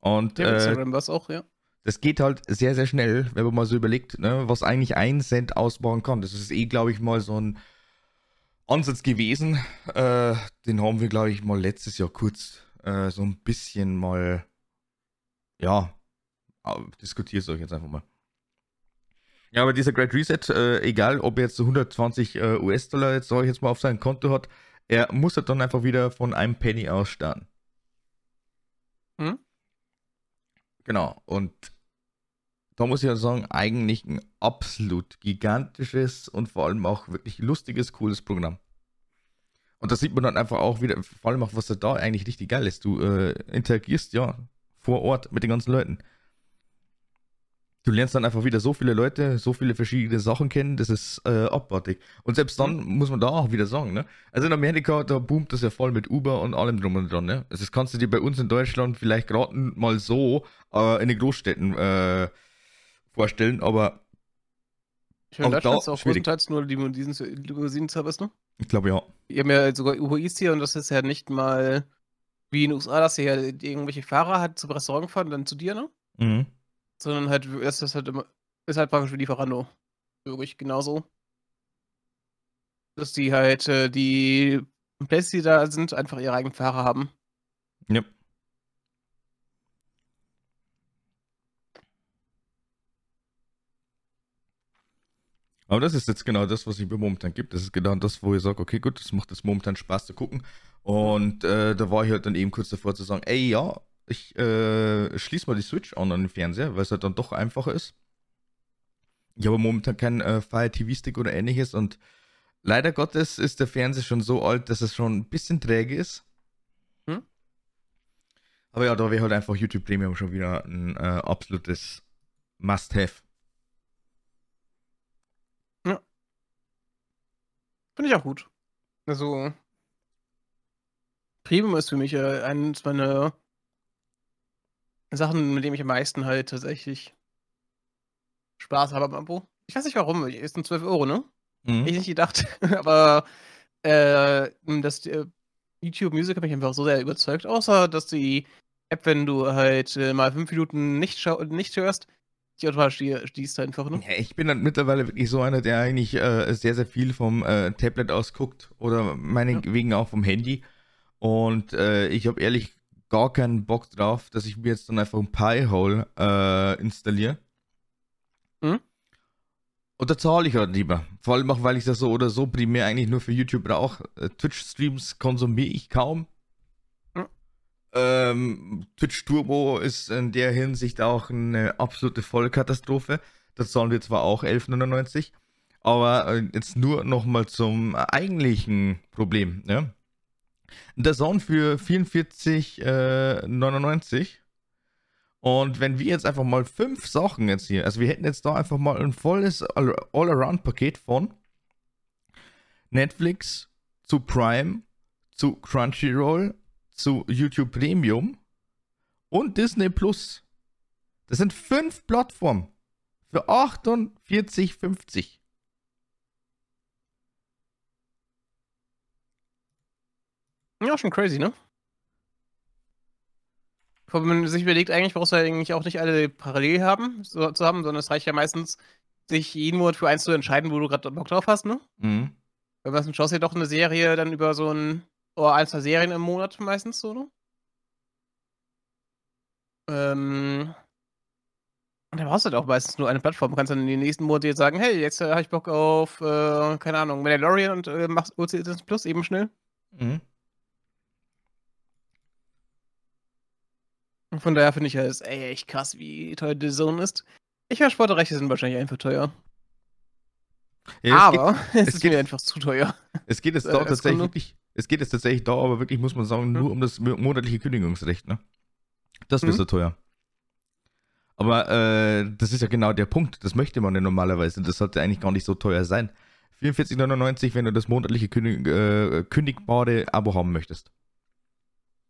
Und ja, Instagram äh, was auch, ja. Das geht halt sehr, sehr schnell, wenn man mal so überlegt, ne, was eigentlich ein Cent ausbauen kann. Das ist eh, glaube ich, mal so ein Ansatz gewesen. Äh, den haben wir, glaube ich, mal letztes Jahr kurz äh, so ein bisschen mal, ja, diskutiere euch jetzt einfach mal. Ja, aber dieser Great Reset, äh, egal ob er jetzt so 120 äh, US-Dollar jetzt, ich jetzt mal, auf seinem Konto hat, er muss halt dann einfach wieder von einem Penny aus starten. Hm? Genau, und da muss ich ja sagen, eigentlich ein absolut gigantisches und vor allem auch wirklich lustiges, cooles Programm. Und das sieht man dann einfach auch wieder, vor allem auch, was da eigentlich richtig geil ist. Du äh, interagierst ja vor Ort mit den ganzen Leuten. Du lernst dann einfach wieder so viele Leute, so viele verschiedene Sachen kennen, das ist äh, abartig. Und selbst dann mhm. muss man da auch wieder sagen, ne? Also in Amerika, da boomt das ja voll mit Uber und allem drum und dran, ne? Also das kannst du dir bei uns in Deutschland vielleicht gerade mal so äh, in den Großstädten äh, vorstellen, aber ich meine, in Deutschland ist auch größtenteils nur Limousinen-Service, ne? Ich glaube ja. Wir haben ja sogar Uber Eats hier und das ist ja nicht mal wie in den USA, dass ihr ja irgendwelche Fahrer halt zum Restaurant fahren dann zu dir, ne? Mhm. Sondern halt, ist das halt immer, ist halt praktisch wie Lieferando. Wirklich genauso. Dass die halt, äh, die Places, die da sind, einfach ihre eigenen Fahrer haben. Ja. Aber das ist jetzt genau das, was ich mir momentan gibt. Das ist genau das, wo ich sage, okay, gut, das macht es momentan Spaß zu gucken. Und äh, da war ich halt dann eben kurz davor zu sagen, ey, ja, ich äh, schließe mal die Switch an an den Fernseher, weil es halt dann doch einfacher ist. Ich habe momentan keinen äh, Fire TV Stick oder ähnliches und leider Gottes ist der Fernseher schon so alt, dass es schon ein bisschen träge ist. Hm? Aber ja, da wäre halt einfach YouTube Premium schon wieder ein äh, absolutes Must-Have. Finde ich auch gut. Also, Premium ist für mich äh, eines meiner Sachen, mit denen ich am meisten halt tatsächlich Spaß habe am Abo. Ich weiß nicht warum, es sind 12 Euro, ne? Mhm. Ich nicht gedacht, *laughs* aber äh, das äh, YouTube Music hat mich einfach so sehr überzeugt, außer dass die App, wenn du halt äh, mal fünf Minuten nicht, nicht hörst, die automatisch schließt einfach, ne? Ja, ich bin dann mittlerweile wirklich so einer, der eigentlich äh, sehr, sehr viel vom äh, Tablet aus guckt oder meinetwegen ja. auch vom Handy. Und äh, ich habe ehrlich gar keinen Bock drauf, dass ich mir jetzt dann einfach ein Pi-Hole äh, installiere. Hm? Und da zahle ich halt lieber. Vor allem auch, weil ich das so oder so primär eigentlich nur für YouTube brauche. Äh, Twitch-Streams konsumiere ich kaum. Hm. Ähm, Twitch Turbo ist in der Hinsicht auch eine absolute Vollkatastrophe. Das zahlen wir zwar auch 11,99, aber äh, jetzt nur nochmal zum eigentlichen Problem. Ne? Der Zone für 44,99 äh, und wenn wir jetzt einfach mal fünf Sachen jetzt hier, also wir hätten jetzt da einfach mal ein volles All-Around-Paket von Netflix zu Prime, zu Crunchyroll, zu YouTube Premium und Disney Plus. Das sind fünf Plattformen für 48,50. Ja, schon crazy, ne? wenn man sich überlegt, eigentlich brauchst du eigentlich auch nicht alle parallel haben, so, zu haben, sondern es reicht ja meistens, sich jeden Monat für eins zu entscheiden, wo du gerade Bock drauf hast, ne? Mhm. Wenn man schaust ja doch eine Serie dann über so ein, oder ein, zwei Serien im Monat meistens so, ne? Ähm. Und dann brauchst du halt auch meistens nur eine Plattform. Du kannst dann in den nächsten Monat jetzt sagen, hey, jetzt äh, habe ich Bock auf, äh, keine Ahnung, Mandalorian und äh, machst OCS Plus eben schnell. Mhm. Von daher finde ich es ey, echt krass, wie teuer die Zone ist. Ich höre, Sportrechte sind wahrscheinlich einfach teuer. Ja, aber *laughs* es, geht, es, ist geht, mir einfach zu teuer. Es geht jetzt da tatsächlich wirklich, es geht jetzt tatsächlich da, aber wirklich, muss man sagen, hm. nur um das monatliche Kündigungsrecht, ne? Das wird hm. so teuer. Aber äh, das ist ja genau der Punkt. Das möchte man ja normalerweise. Das sollte eigentlich gar nicht so teuer sein. 44,99, wenn du das monatliche kündig, äh, kündigbare Abo haben möchtest.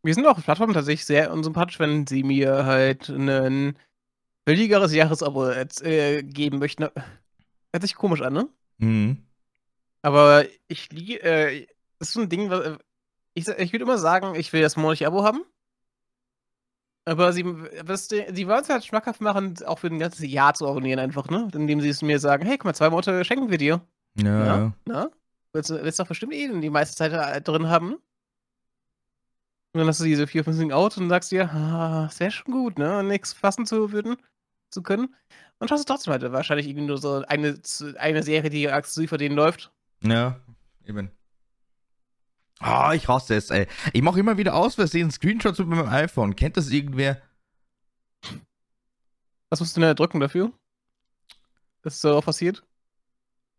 Mir sind auch Plattformen tatsächlich sehr unsympathisch, wenn sie mir halt ein billigeres Jahresabo äh, geben möchten. Hört sich komisch an, ne? Mhm. Aber ich liege, äh, das ist so ein Ding, was, äh, ich, ich würde immer sagen, ich will das monatliche Abo haben. Aber sie, was, sie wollen es halt schmackhaft machen, auch für ein ganzes Jahr zu abonnieren, einfach, ne? Indem sie es mir sagen, hey, guck mal, zwei Monate schenken wir dir. Ja. ja? Na? Willst du willst doch bestimmt eh die meiste Zeit drin haben? Und dann hast du diese vier, fünf Minuten out und sagst dir, ah, es wäre schon gut, ne? Nichts fassen zu würden, zu können. Und schaust du trotzdem halt wahrscheinlich irgendwie nur so eine, eine Serie, die exklusiv für den läuft. Ja, eben. Ah, oh, ich hasse es, ey. Ich mache immer wieder aus Versehen Screenshots mit meinem iPhone. Kennt das irgendwer? Was musst du denn drücken dafür? Dass so passiert?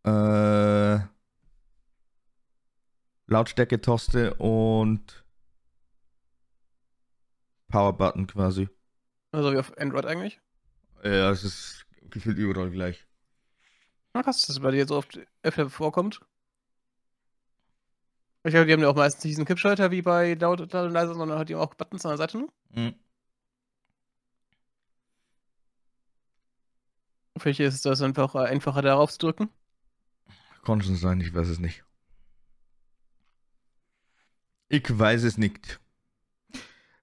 Äh. Lautstärke-Taste und Power-Button quasi. Also wie auf Android eigentlich? Ja, es ist gefühlt überall gleich. Na krass, dass das bei dir so oft öfter vorkommt. Ich glaube, die haben ja auch meistens diesen Kippschalter wie bei laut und leise, sondern hat die auch Buttons an der Seite. Ne? Mhm. Vielleicht ist das einfach einfacher darauf zu drücken. Kann schon sein, ich weiß es nicht. Ich weiß es nicht.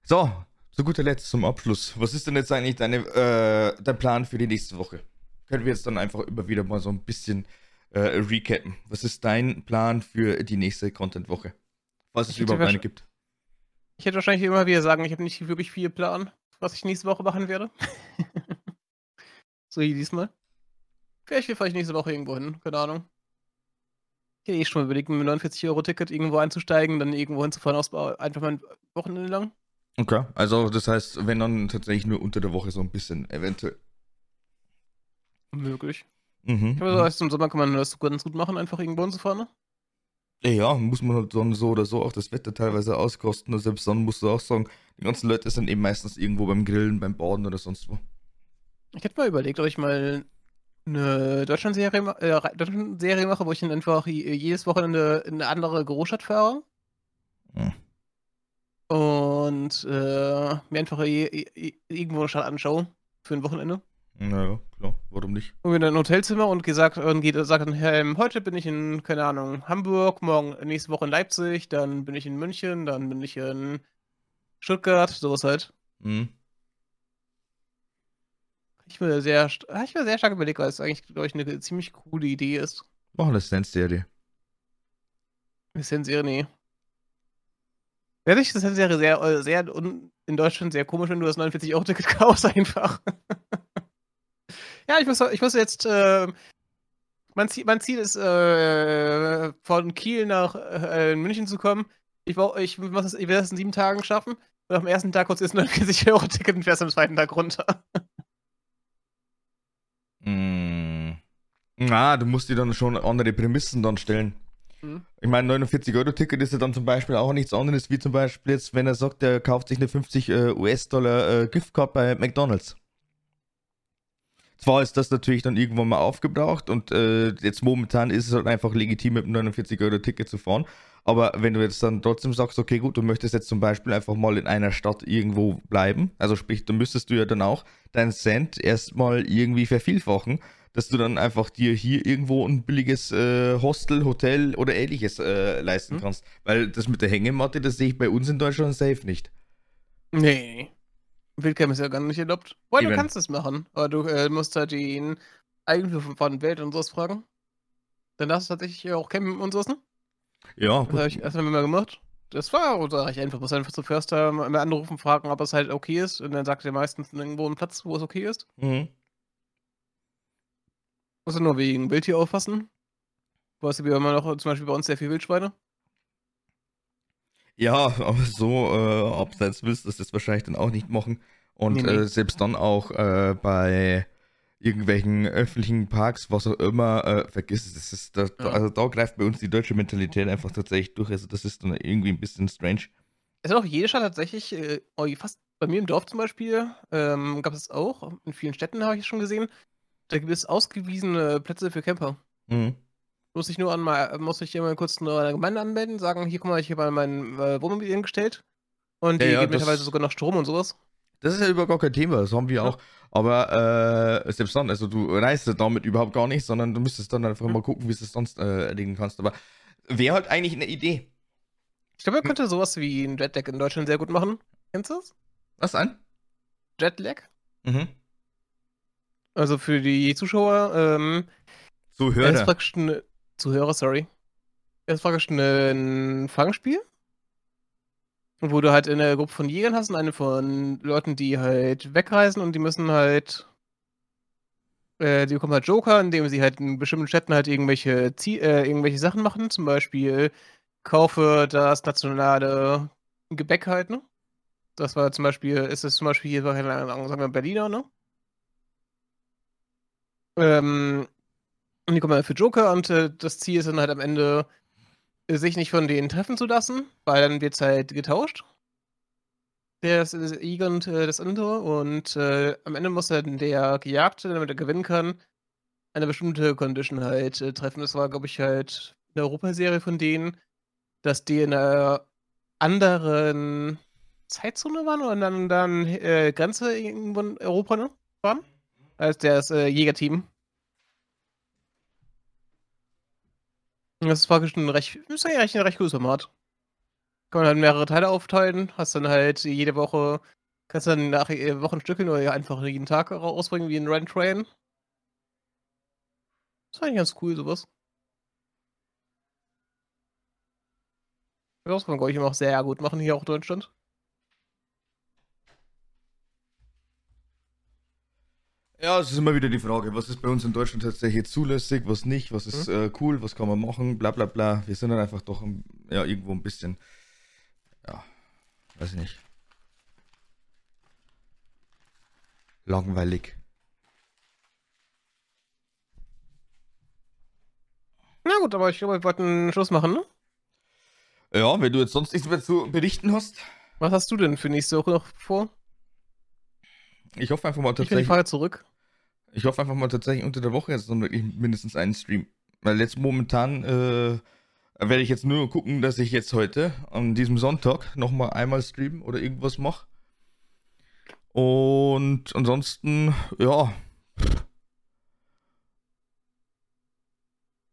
So, zu guter Letzt zum Abschluss. Was ist denn jetzt eigentlich deine, äh, dein Plan für die nächste Woche? Können wir jetzt dann einfach immer wieder mal so ein bisschen äh, recappen. Was ist dein Plan für die nächste Content-Woche? Was es überhaupt eine gibt? Ich hätte wahrscheinlich immer wieder sagen, ich habe nicht wirklich viel Plan, was ich nächste Woche machen werde. *laughs* so wie diesmal. Vielleicht fahre ich nächste Woche irgendwo hin, keine Ahnung. Ich hätte eh schon überlegt, mit einem 49-Euro-Ticket irgendwo einzusteigen, dann irgendwo hinzufahren, einfach mal ein Wochenende lang. Okay, also das heißt, wenn dann tatsächlich nur unter der Woche so ein bisschen eventuell. Möglich. Mhm. Aber so heißt, im Sommer kann man das ganz gut machen, einfach irgendwo hinzufahren, ne? Ja, muss man halt dann so oder so auch das Wetter teilweise auskosten. Und selbst dann musst du auch sagen, die ganzen Leute sind eben meistens irgendwo beim Grillen, beim Baden oder sonst wo. Ich hätte mal überlegt, ob ich mal eine Deutschland-Serie äh, Deutschland mache, wo ich dann einfach jedes Wochenende in eine andere Großstadt fahre. Hm und äh, mir einfach irgendwo eine Stadt anschaue für ein Wochenende. Naja, klar, warum nicht? Und in ein Hotelzimmer und gesagt, und geht, sagt dann, hey, heute bin ich in, keine Ahnung, Hamburg, morgen, nächste Woche in Leipzig, dann bin ich in München, dann bin ich in Stuttgart, sowas halt. Mhm. Ich mir sehr, ich mir sehr stark überlegt, weil es eigentlich, glaube ich, eine ziemlich coole Idee ist. Mach eine Sense-Serie. Eine Sense-Serie, nee. Ehrlich, das wäre sehr, äh, sehr in Deutschland sehr komisch, wenn du das 49-Euro-Ticket kaufst, einfach. *laughs* ja, ich muss, ich muss jetzt, äh, mein Ziel, mein Ziel ist, äh, von Kiel nach äh, München zu kommen. Ich, ich, ich will das in sieben Tagen schaffen. Und am ersten Tag kurz ist 49 Euro Ticket und fährst am zweiten Tag runter. *laughs* Mm. Na, du musst dir dann schon andere Prämissen dann stellen. Mhm. Ich meine, 49 Euro Ticket ist ja dann zum Beispiel auch nichts anderes, wie zum Beispiel jetzt, wenn er sagt, er kauft sich eine 50 äh, US-Dollar äh, Giftcard bei McDonalds. Zwar ist das natürlich dann irgendwann mal aufgebraucht und äh, jetzt momentan ist es halt einfach legitim, mit einem 49 Euro Ticket zu fahren. Aber wenn du jetzt dann trotzdem sagst, okay, gut, du möchtest jetzt zum Beispiel einfach mal in einer Stadt irgendwo bleiben, also sprich, dann müsstest du ja dann auch deinen Cent erstmal irgendwie vervielfachen, dass du dann einfach dir hier irgendwo ein billiges äh, Hostel, Hotel oder ähnliches äh, leisten hm. kannst. Weil das mit der Hängematte, das sehe ich bei uns in Deutschland safe nicht. Nee. Wildcam ist ja gar nicht erlaubt. Boah, du kannst es machen, aber du äh, musst halt den Eigentümer von Welt und sowas fragen. Dann darfst du tatsächlich auch campen und sowas, ne? Ja. Das habe ich erstmal mal gemacht. Das war recht einfach. Muss einfach zu Förster mal anrufen, fragen, ob es halt okay ist. Und dann sagt er meistens irgendwo einen Platz, wo es okay ist. Mhm. Muss er nur wegen Wildtier aufpassen. Weißt du, wir haben noch zum Beispiel bei uns sehr viel Wildschweine. Ja, aber so äh, abseits willst du das jetzt wahrscheinlich dann auch nicht machen. Und nee, nee. Äh, selbst dann auch äh, bei irgendwelchen öffentlichen Parks, was auch immer, äh, vergiss es. Das ist, da, ja. Also da greift bei uns die deutsche Mentalität einfach tatsächlich durch. Also das ist dann irgendwie ein bisschen strange. Es ist auch jede Stadt tatsächlich, äh, oh, fast bei mir im Dorf zum Beispiel, ähm, gab es auch, in vielen Städten habe ich es schon gesehen, da gibt es ausgewiesene Plätze für Camper. Mhm. Muss ich nur an mal, muss ich immer kurz nur an der Gemeinde anmelden, sagen, hier guck mal, ich habe mein äh, Wohnmobil hingestellt. Und die ja, ja, geben teilweise sogar noch Strom und sowas. Das ist ja überhaupt gar kein Thema, das haben wir ja. auch. Aber äh, selbst dann, also du reist damit überhaupt gar nicht, sondern du müsstest dann einfach mhm. mal gucken, wie du es sonst äh, erledigen kannst. Aber wäre halt eigentlich eine Idee. Ich glaube, er könnte sowas wie ein Jetlag in Deutschland sehr gut machen. Kennst du das? Was ein? Jetlag? Mhm. Also für die Zuschauer, ähm, Zuhörer. Er ist praktisch ein, Zuhörer, sorry. Er ist praktisch ein Fangspiel wo du halt eine Gruppe von Jägern hast und eine von Leuten, die halt wegreisen und die müssen halt. Äh, die bekommen halt Joker, indem sie halt in bestimmten Städten halt irgendwelche, Zie äh, irgendwelche Sachen machen. Zum Beispiel kaufe das nationale Gebäck halt, ne? Das war zum Beispiel, ist es zum Beispiel hier, sagen wir Berliner, ne? Ähm, und die kommen halt für Joker und äh, das Ziel ist dann halt am Ende sich nicht von denen treffen zu lassen, weil dann wird es halt getauscht. Der ist Eagle und äh, das andere. Und äh, am Ende muss dann der Gejagte, damit er gewinnen kann, eine bestimmte Condition halt äh, treffen. Das war, glaube ich, halt eine Europaserie von denen, dass die in einer anderen Zeitzone waren oder dann, dann äh, Grenze irgendwo in Europa ne, waren. Als das äh, Jägerteam. Das ist praktisch ein recht, ist eigentlich ein recht cooles Format. Kann man halt mehrere Teile aufteilen, hast dann halt jede Woche, kannst dann nach äh, Wochenstückeln oder einfach jeden Tag rausbringen wie ein Run Train. Ist eigentlich ganz cool, sowas. Das kann man, glaube ich, immer auch sehr gut machen hier auch in Deutschland. Ja, es ist immer wieder die Frage, was ist bei uns in Deutschland tatsächlich zulässig, was nicht, was ist mhm. äh, cool, was kann man machen, bla bla bla. Wir sind dann einfach doch ja, irgendwo ein bisschen, ja, weiß ich nicht. Langweilig. Na gut, aber ich glaube, wir wollten Schluss machen, ne? Ja, wenn du jetzt sonst nichts mehr zu berichten hast. Was hast du denn für nächste Woche noch vor? Ich hoffe einfach mal tatsächlich. Ich die Frage zurück. Ich hoffe einfach mal tatsächlich unter der Woche jetzt noch wirklich mindestens einen Stream. Weil jetzt momentan äh, werde ich jetzt nur gucken, dass ich jetzt heute an diesem Sonntag nochmal einmal streamen oder irgendwas mache. Und ansonsten, ja.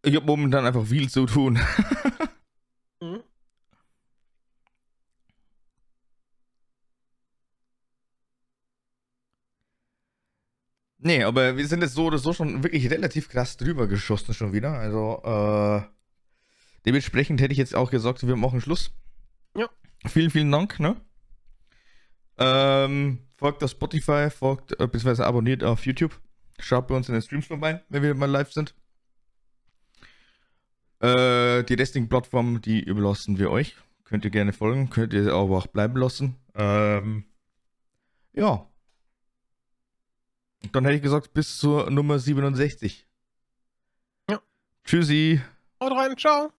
Ich habe momentan einfach viel zu tun. *laughs* mhm. Nee, aber wir sind jetzt so oder so schon wirklich relativ krass drüber geschossen schon wieder. Also, äh, dementsprechend hätte ich jetzt auch gesagt, wir machen Schluss. Ja. Vielen, vielen Dank, ne? Ähm, folgt auf Spotify, folgt, äh, beziehungsweise abonniert auf YouTube. Schaut bei uns in den Streams vorbei, wenn wir mal live sind. Äh, die restlichen Plattformen, die überlassen wir euch. Könnt ihr gerne folgen, könnt ihr aber auch bleiben lassen. Ähm, ja. Dann hätte ich gesagt, bis zur Nummer 67. Ja. Tschüssi. Haut rein, ciao.